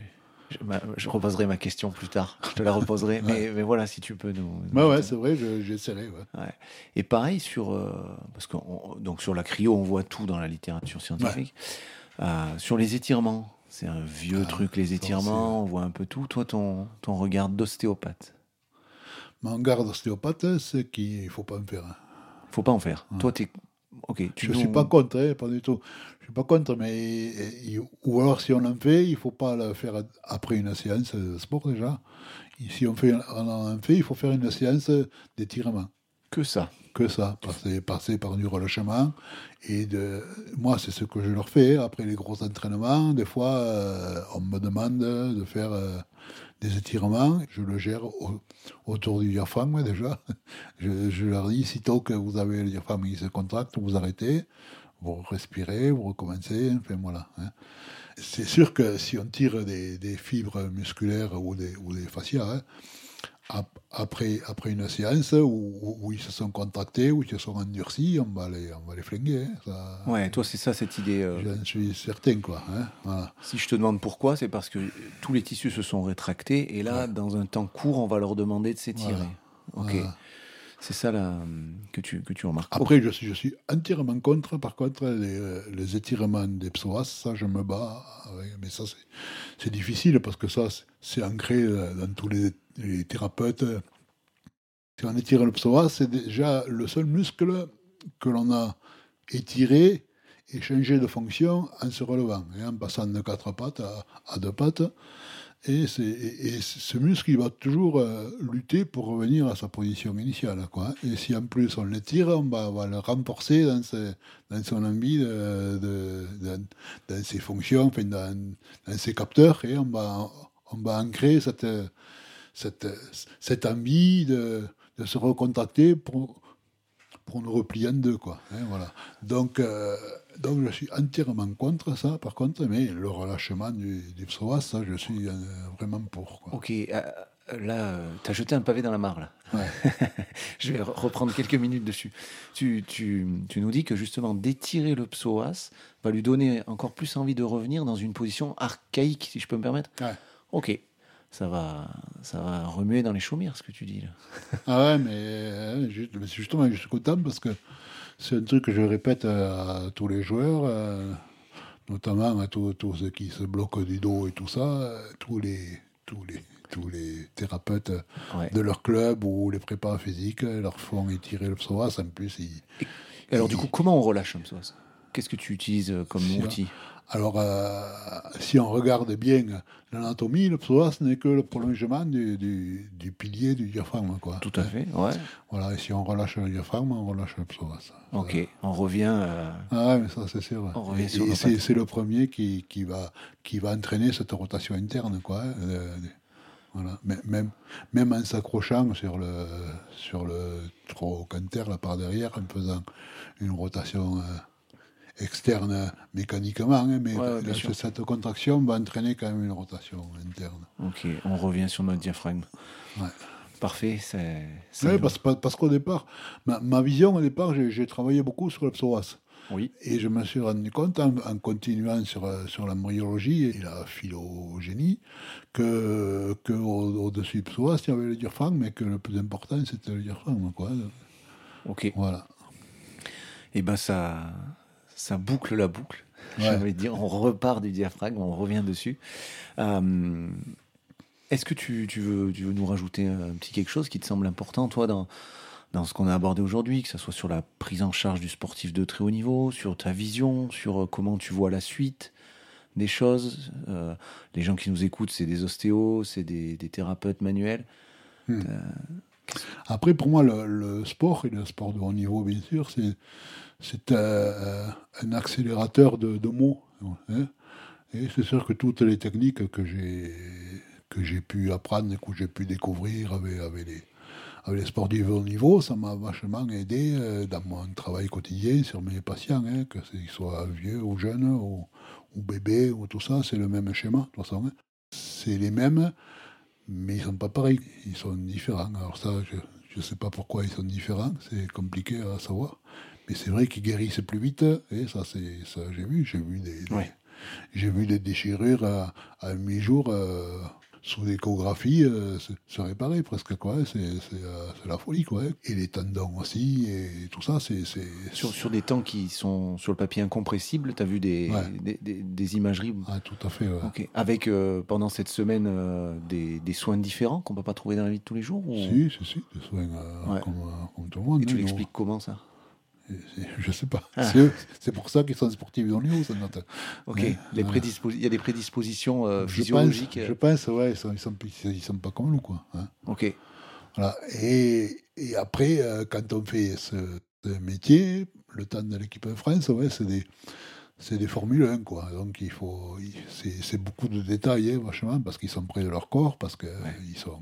je, reposerai ma question plus tard. Je te la reposerai. mais, mais, voilà, si tu peux nous. Bah ouais, c'est vrai, j'essaierai. Ouais. Et pareil sur euh, parce que donc sur la cryo, on voit tout dans la littérature scientifique. Euh, sur les étirements, c'est un vieux ah, truc les étirements. On voit un peu tout. Toi, ton ton regard d'ostéopathe. Mon regard d'ostéopathe, c'est qu'il faut pas en faire. Faut pas en faire. Toi, tu es je ne suis pas contre, hein, pas du tout. Je suis pas contre, mais ou alors si on en fait, il faut pas le faire après une séance de sport déjà. Si on, fait, on en fait, il faut faire une séance d'étirement. Que ça Que ça, passer, passer par du relâchement. Et de, moi, c'est ce que je leur fais. Après les gros entraînements, des fois, euh, on me demande de faire euh, des étirements. Je le gère autour du diaphragme déjà. Je, leur dis, sitôt que vous avez le diaphragme qui se contracte, vous arrêtez, vous respirez, vous recommencez, enfin voilà. Hein. C'est sûr que si on tire des, fibres musculaires ou des, ou des fascias, hein, après, après une séance où, ils se sont contractés, où ils se sont endurcis, on va les, on va les flinguer. Hein, ça, ouais, toi, c'est ça cette idée. Euh... J'en suis certain, quoi. Si je te demande pourquoi, c'est parce que tous les tissus se sont rétractés et là, dans un temps court, on va leur demander de s'étirer. Ok. C'est ça que, tu, que tu remarques. Après, je, suis, je suis entièrement contre, par contre, les, les étirements des psoas, ça, je me bats. mais ça, c'est difficile parce que ça, c'est ancré dans tous les, les thérapeutes. Si on étire le psoas, c'est déjà le seul muscle que l'on a étiré et changé de fonction en se relevant, et en passant de quatre pattes à deux pattes. Et, et, ce muscle, il va toujours euh, lutter pour revenir à sa position initiale. Quoi. Et si en plus on l'étire, on va, le renforcer dans, dans son envie, de, de, dans ses fonctions, enfin, dans, dans, ses capteurs, et on va, on va ancrer cette, cette, cette envie de, de se recontacter pour, pour nous replier en deux. Quoi, hein, voilà. donc, euh, donc je suis entièrement contre ça, par contre, mais le relâchement du, du psoas, ça, je suis euh, vraiment pour. Quoi. Ok, euh, là, tu as jeté un pavé dans la mare, là. Ouais. je vais reprendre quelques minutes dessus. Tu, tu, tu nous dis que justement, d'étirer le psoas va lui donner encore plus envie de revenir dans une position archaïque, si je peux me permettre. Ouais. Ok, ça va, ça va remuer dans les chaumières, ce que tu dis. Là. ah ouais, mais justement, je suis content parce que c'est un truc que je répète à, tous les joueurs, euh, notamment à tous, ceux qui se bloquent du dos et tout ça, tous les, tous les, tous les thérapeutes de leur club ou les prépas physiques leur font étirer le psoas. En plus, alors, du coup, comment on relâche un psoas Qu'est-ce que tu utilises comme outil? Alors, euh, si on regarde bien l'anatomie, le psoas n'est que le prolongement du, du, pilier du diaphragme. Quoi. Tout à fait, ouais. Voilà, et si on relâche le diaphragme, on relâche le psoas. Ok, on revient. Euh, ah mais ça, c'est sûr. On revient c'est le premier qui, qui, va, qui va entraîner cette rotation interne. Quoi, hein, voilà. Même, même en s'accrochant sur le, sur le trochanter, là par derrière, en faisant une rotation. Euh, externe mécaniquement, hein, mais cette contraction va entraîner quand même une rotation interne. Ok, on revient sur notre diaphragme. Ouais. Parfait. C'est, oui, parce, parce, qu'au départ, ma, vision au départ, j'ai, travaillé beaucoup sur le psoas. Oui. Et je me suis rendu compte, en, continuant sur, sur l'embryologie et la phylogénie, que, que au-dessus du psoas, il y avait le diaphragme, mais que le plus important, c'était le diaphragme. Quoi. Ok. Voilà. Et eh ben ça, ça boucle la boucle. De dire, on repart du diaphragme, on revient dessus. Euh, est-ce que tu, veux, tu veux nous rajouter un petit quelque chose qui te semble important, toi, dans, dans ce qu'on a abordé aujourd'hui, que ce soit sur la prise en charge du sportif de très haut niveau, sur ta vision, sur comment tu vois la suite des choses. les gens qui nous écoutent, c'est des ostéos, c'est des, thérapeutes manuels. Hmm. Après, pour moi, le, sport, et le sport de haut niveau, bien sûr, c'est un accélérateur de, mots. Hein. et c'est sûr que toutes les techniques que j'ai que j'ai pu apprendre et que j'ai pu découvrir avec, avec, les, avec les sportifs de haut niveau, ça m'a vachement aidé euh, dans mon travail quotidien sur mes patients, hein, que qu'ils soient vieux ou jeunes ou, ou bébés ou tout ça, c'est le même schéma de toute façon. Hein. C'est les mêmes, mais ils ne sont pas pareils, ils sont différents. Alors ça, je ne sais pas pourquoi ils sont différents, c'est compliqué à savoir. Mais c'est vrai qu'ils guérissent plus vite, et ça, c'est ça j'ai vu. J'ai vu des, j'ai vu des déchirures à, à mi-jour euh, sous l'échographie euh, se, réparer presque quoi. Euh, c'est la folie quoi. Et les tendons aussi et tout ça. C'est sur, sur des temps qui sont sur le papier incompressibles. Tu as vu des, des, imageries. Ah tout à fait. Avec euh, pendant cette semaine des, des, soins différents qu'on peut pas trouver dans la vie de tous les jours. Si si si des soins comme, comme, tout le monde. Et tu l'expliques comment ça? Je sais pas. Ah. C'est pour ça qu'ils sont sportifs dans le haut, ça note. Ok. Les il y a des prédispositions euh, physiologiques. Je pense, ouais, ils sont, ils sont, pas comme nous, quoi. Hein. Ok. Voilà. Et, et après, euh, quand on fait ce, métier, le temps de l'équipe de France, ouais, c'est des c'est des Formule 1, quoi. Donc il faut, c'est beaucoup de détails, hein, vachement, parce qu'ils sont près de leur corps, parce qu'ils ils sont,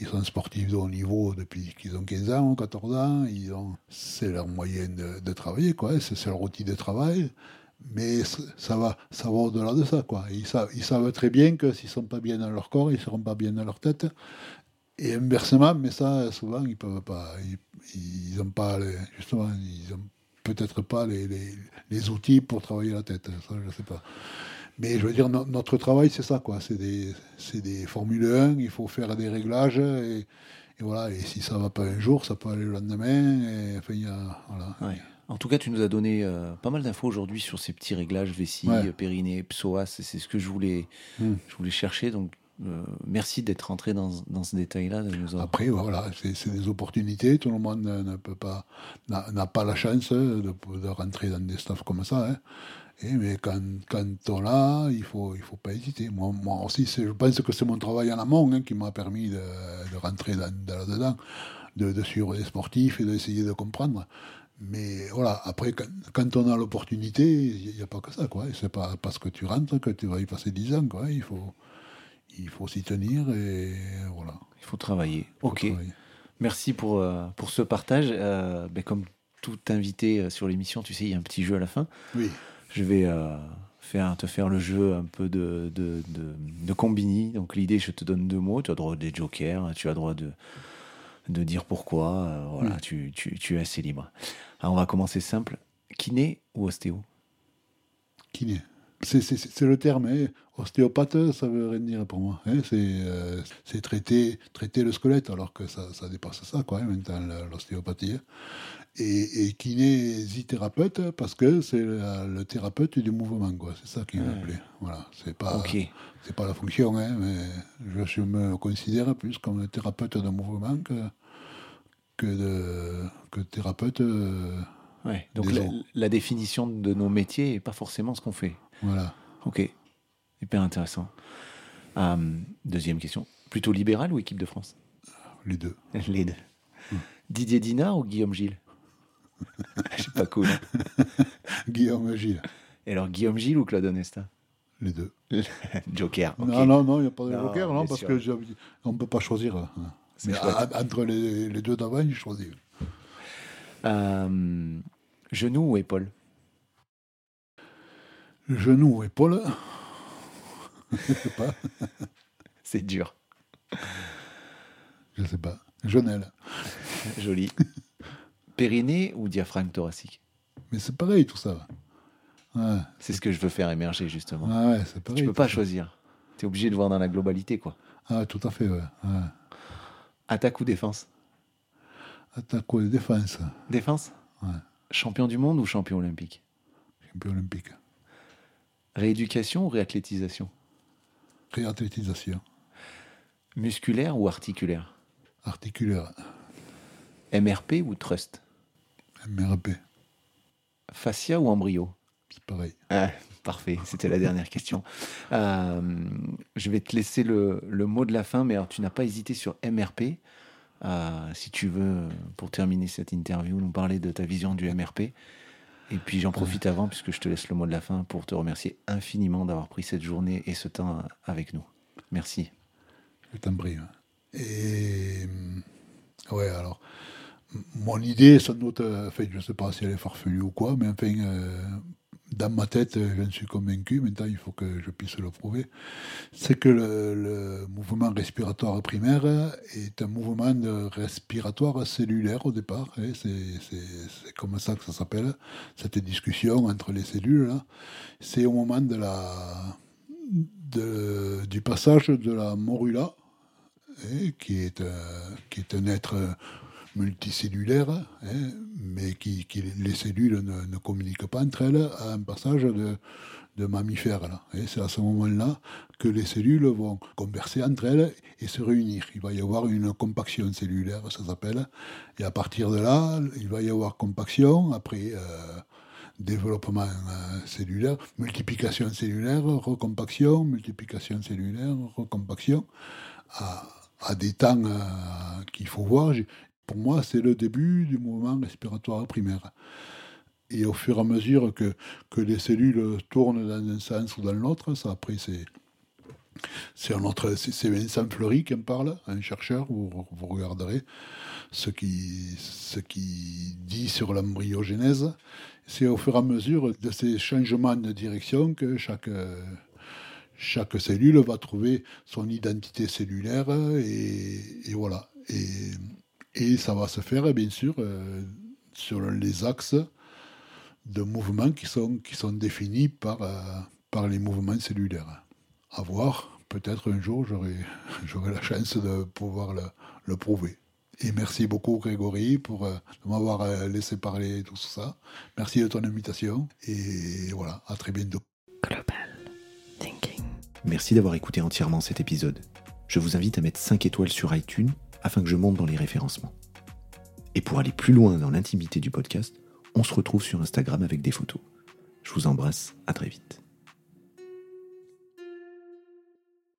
ils sont sportifs de haut niveau depuis qu'ils ont 15 ans ou 14 ans. Ils ont, c'est leur moyen de, travailler, quoi. C'est leur outil de travail. Mais ça va, ça va au-delà de ça, quoi. Ils savent, ils savent très bien que s'ils sont pas bien dans leur corps, ils seront pas bien dans leur tête. Et inversement, mais ça, souvent, ils peuvent pas. Ils n'ont pas, justement, ils ont peut-être pas les, les, les, outils pour travailler la tête. Ça, je sais pas. Mais je veux dire, notre travail, c'est ça, quoi. C'est des, des Formule 1, il faut faire des réglages, et, voilà. Et si ça va pas un jour, ça peut aller le lendemain. Et, enfin, y a, voilà. En tout cas, tu nous as donné euh, pas mal d'infos aujourd'hui sur ces petits réglages vessie, périnée, psoas. C'est ce que je voulais, hmm. je voulais chercher. Donc, euh, merci d'être rentré dans, dans ce détail-là. Après, voilà, c'est des opportunités. Tout le monde ne peut pas, n'a pas la chance de, de, rentrer dans des staffs comme ça. Hein. Et, mais quand, quand on l'a, il ne faut, il faut pas hésiter. Moi, moi aussi, je pense que c'est mon travail en amont hein, qui m'a permis de, de rentrer là-dedans, de, de, suivre les sportifs et d'essayer de comprendre. Mais voilà, après, quand, quand on a l'opportunité, il n'y a pas que ça. Ce n'est pas parce que tu rentres que tu vas y passer 10 ans. Quoi. Il faut, il faut s'y tenir et voilà. Il faut travailler. ok. Merci pour, euh, pour ce partage. Euh, ben, comme tout invité euh, sur l'émission, tu sais, il y a un petit jeu à la fin. Oui je vais euh, faire, te faire le jeu un peu de, de, de, combini. Donc l'idée, je te donne deux mots, tu as droit des jokers, tu as droit de, de dire pourquoi. Euh, voilà, tu, tu, tu, es assez libre. Alors on va commencer simple. Kiné ou ostéo? Kiné. C'est le terme. Hein. Ostéopathe, ça veut rien dire pour moi. Hein. Euh, c'est traiter, traiter le squelette, alors que ça, ça dépasse ça, quoi, hein, maintenant, l'ostéopathie et, et kinésithérapeute parce que c'est le, thérapeute du mouvement, quoi. C'est ça qui me plaît. Voilà, c'est pas, c'est pas la fonction, hein, mais je, me considère plus comme un thérapeute de mouvement que que de que thérapeute. Euh, ouais. Donc la, définition de nos métiers est pas forcément ce qu'on fait. Voilà. Ok. Hyper intéressant. Euh, deuxième question. Plutôt libéral ou équipe de France Les deux. Les deux. Didier Dinard ou Guillaume Gilles C'est pas cool. Guillaume Gilles. Et alors, Guillaume Gilles ou Claude Onesta Les deux. Joker. Non, non, non, il n'y a pas de Joker, non, parce qu'on ne peut pas choisir. Hein. Mais entre les, les deux d'avant, je choisis. Euh, genou ou épaule? Genou ou épaule pas. C'est dur. Je sais pas. Genelle. Joli. périnée ou diaphragme thoracique? Mais c'est pareil tout ça. C'est ce que je veux faire émerger justement. Ah ouais, c'est pareil. Tu peux pas choisir. Tu es obligé de voir dans la globalité quoi. Ah tout à fait, ouais. Attaque ou défense? Attaque ou défense Défense? Champion du monde ou champion olympique? Champion olympique. Rééducation ou réathlétisation? Réathlétisation. Musculaire ou articulaire? Articulaire. MRP ou trust? MRP. Fascia ou embryo? C'est pareil. Ah, parfait, c'était la dernière question. Euh, je vais te laisser le, le, mot de la fin, mais alors, tu n'as pas hésité sur MRP. Euh, si tu veux, pour terminer cette interview, nous parler de ta vision du MRP. Et puis j'en profite avant, puisque je te laisse le mot de la fin, pour te remercier infiniment d'avoir pris cette journée et ce temps avec nous. Merci. Je t'en prie. Et ouais, alors, mon idée, sans doute, enfin, je ne sais pas si elle est farfelue ou quoi, mais enfin, euh, dans ma tête, j'en suis convaincu, maintenant il faut que je puisse le prouver, c'est que le, mouvement respiratoire primaire est un mouvement respiratoire cellulaire au départ. Hein, c'est comme ça que ça s'appelle, cette discussion entre les cellules. C'est au moment de la, du passage de la morula, hein, qui, est, qui est un être multicellulaire, hein, mais qui, les cellules ne, communiquent pas entre elles à un passage de, de mammifères. C'est à ce moment-là que les cellules vont converser entre elles et se réunir. Il va y avoir une compaction cellulaire, ça s'appelle. Et à partir de là, il va y avoir compaction, après euh, développement euh, cellulaire, multiplication cellulaire, recompaction, multiplication cellulaire, recompaction, à, à des temps euh, qu'il faut voir. Pour moi, c'est le début du mouvement respiratoire primaire. Et au fur et à mesure que, que les cellules tournent dans un sens ou dans l'autre, ça après c'est c'est Vincent Fleury qui en parle, un chercheur, vous, vous regarderez ce qui, ce qui dit sur l'embryogénèse. C'est au fur et à mesure de ces changements de direction que chaque, chaque cellule va trouver son identité cellulaire et, voilà. Et ça va se faire, bien sûr, euh, sur les axes de mouvements qui sont, qui sont définis par, euh, par les mouvements cellulaires. À voir, peut-être un jour j'aurai, j'aurai la chance de pouvoir le, le, prouver. Et merci beaucoup Grégory pour euh, m'avoir euh, laissé parler tout ça. Merci de ton invitation et voilà, à très bientôt. Global Thinking. Merci d'avoir écouté entièrement cet épisode. Je vous invite à mettre 5 étoiles sur iTunes afin que je monte dans les référencements. Et pour aller plus loin dans l'intimité du podcast, on se retrouve sur Instagram avec des photos. Je vous embrasse, à très vite.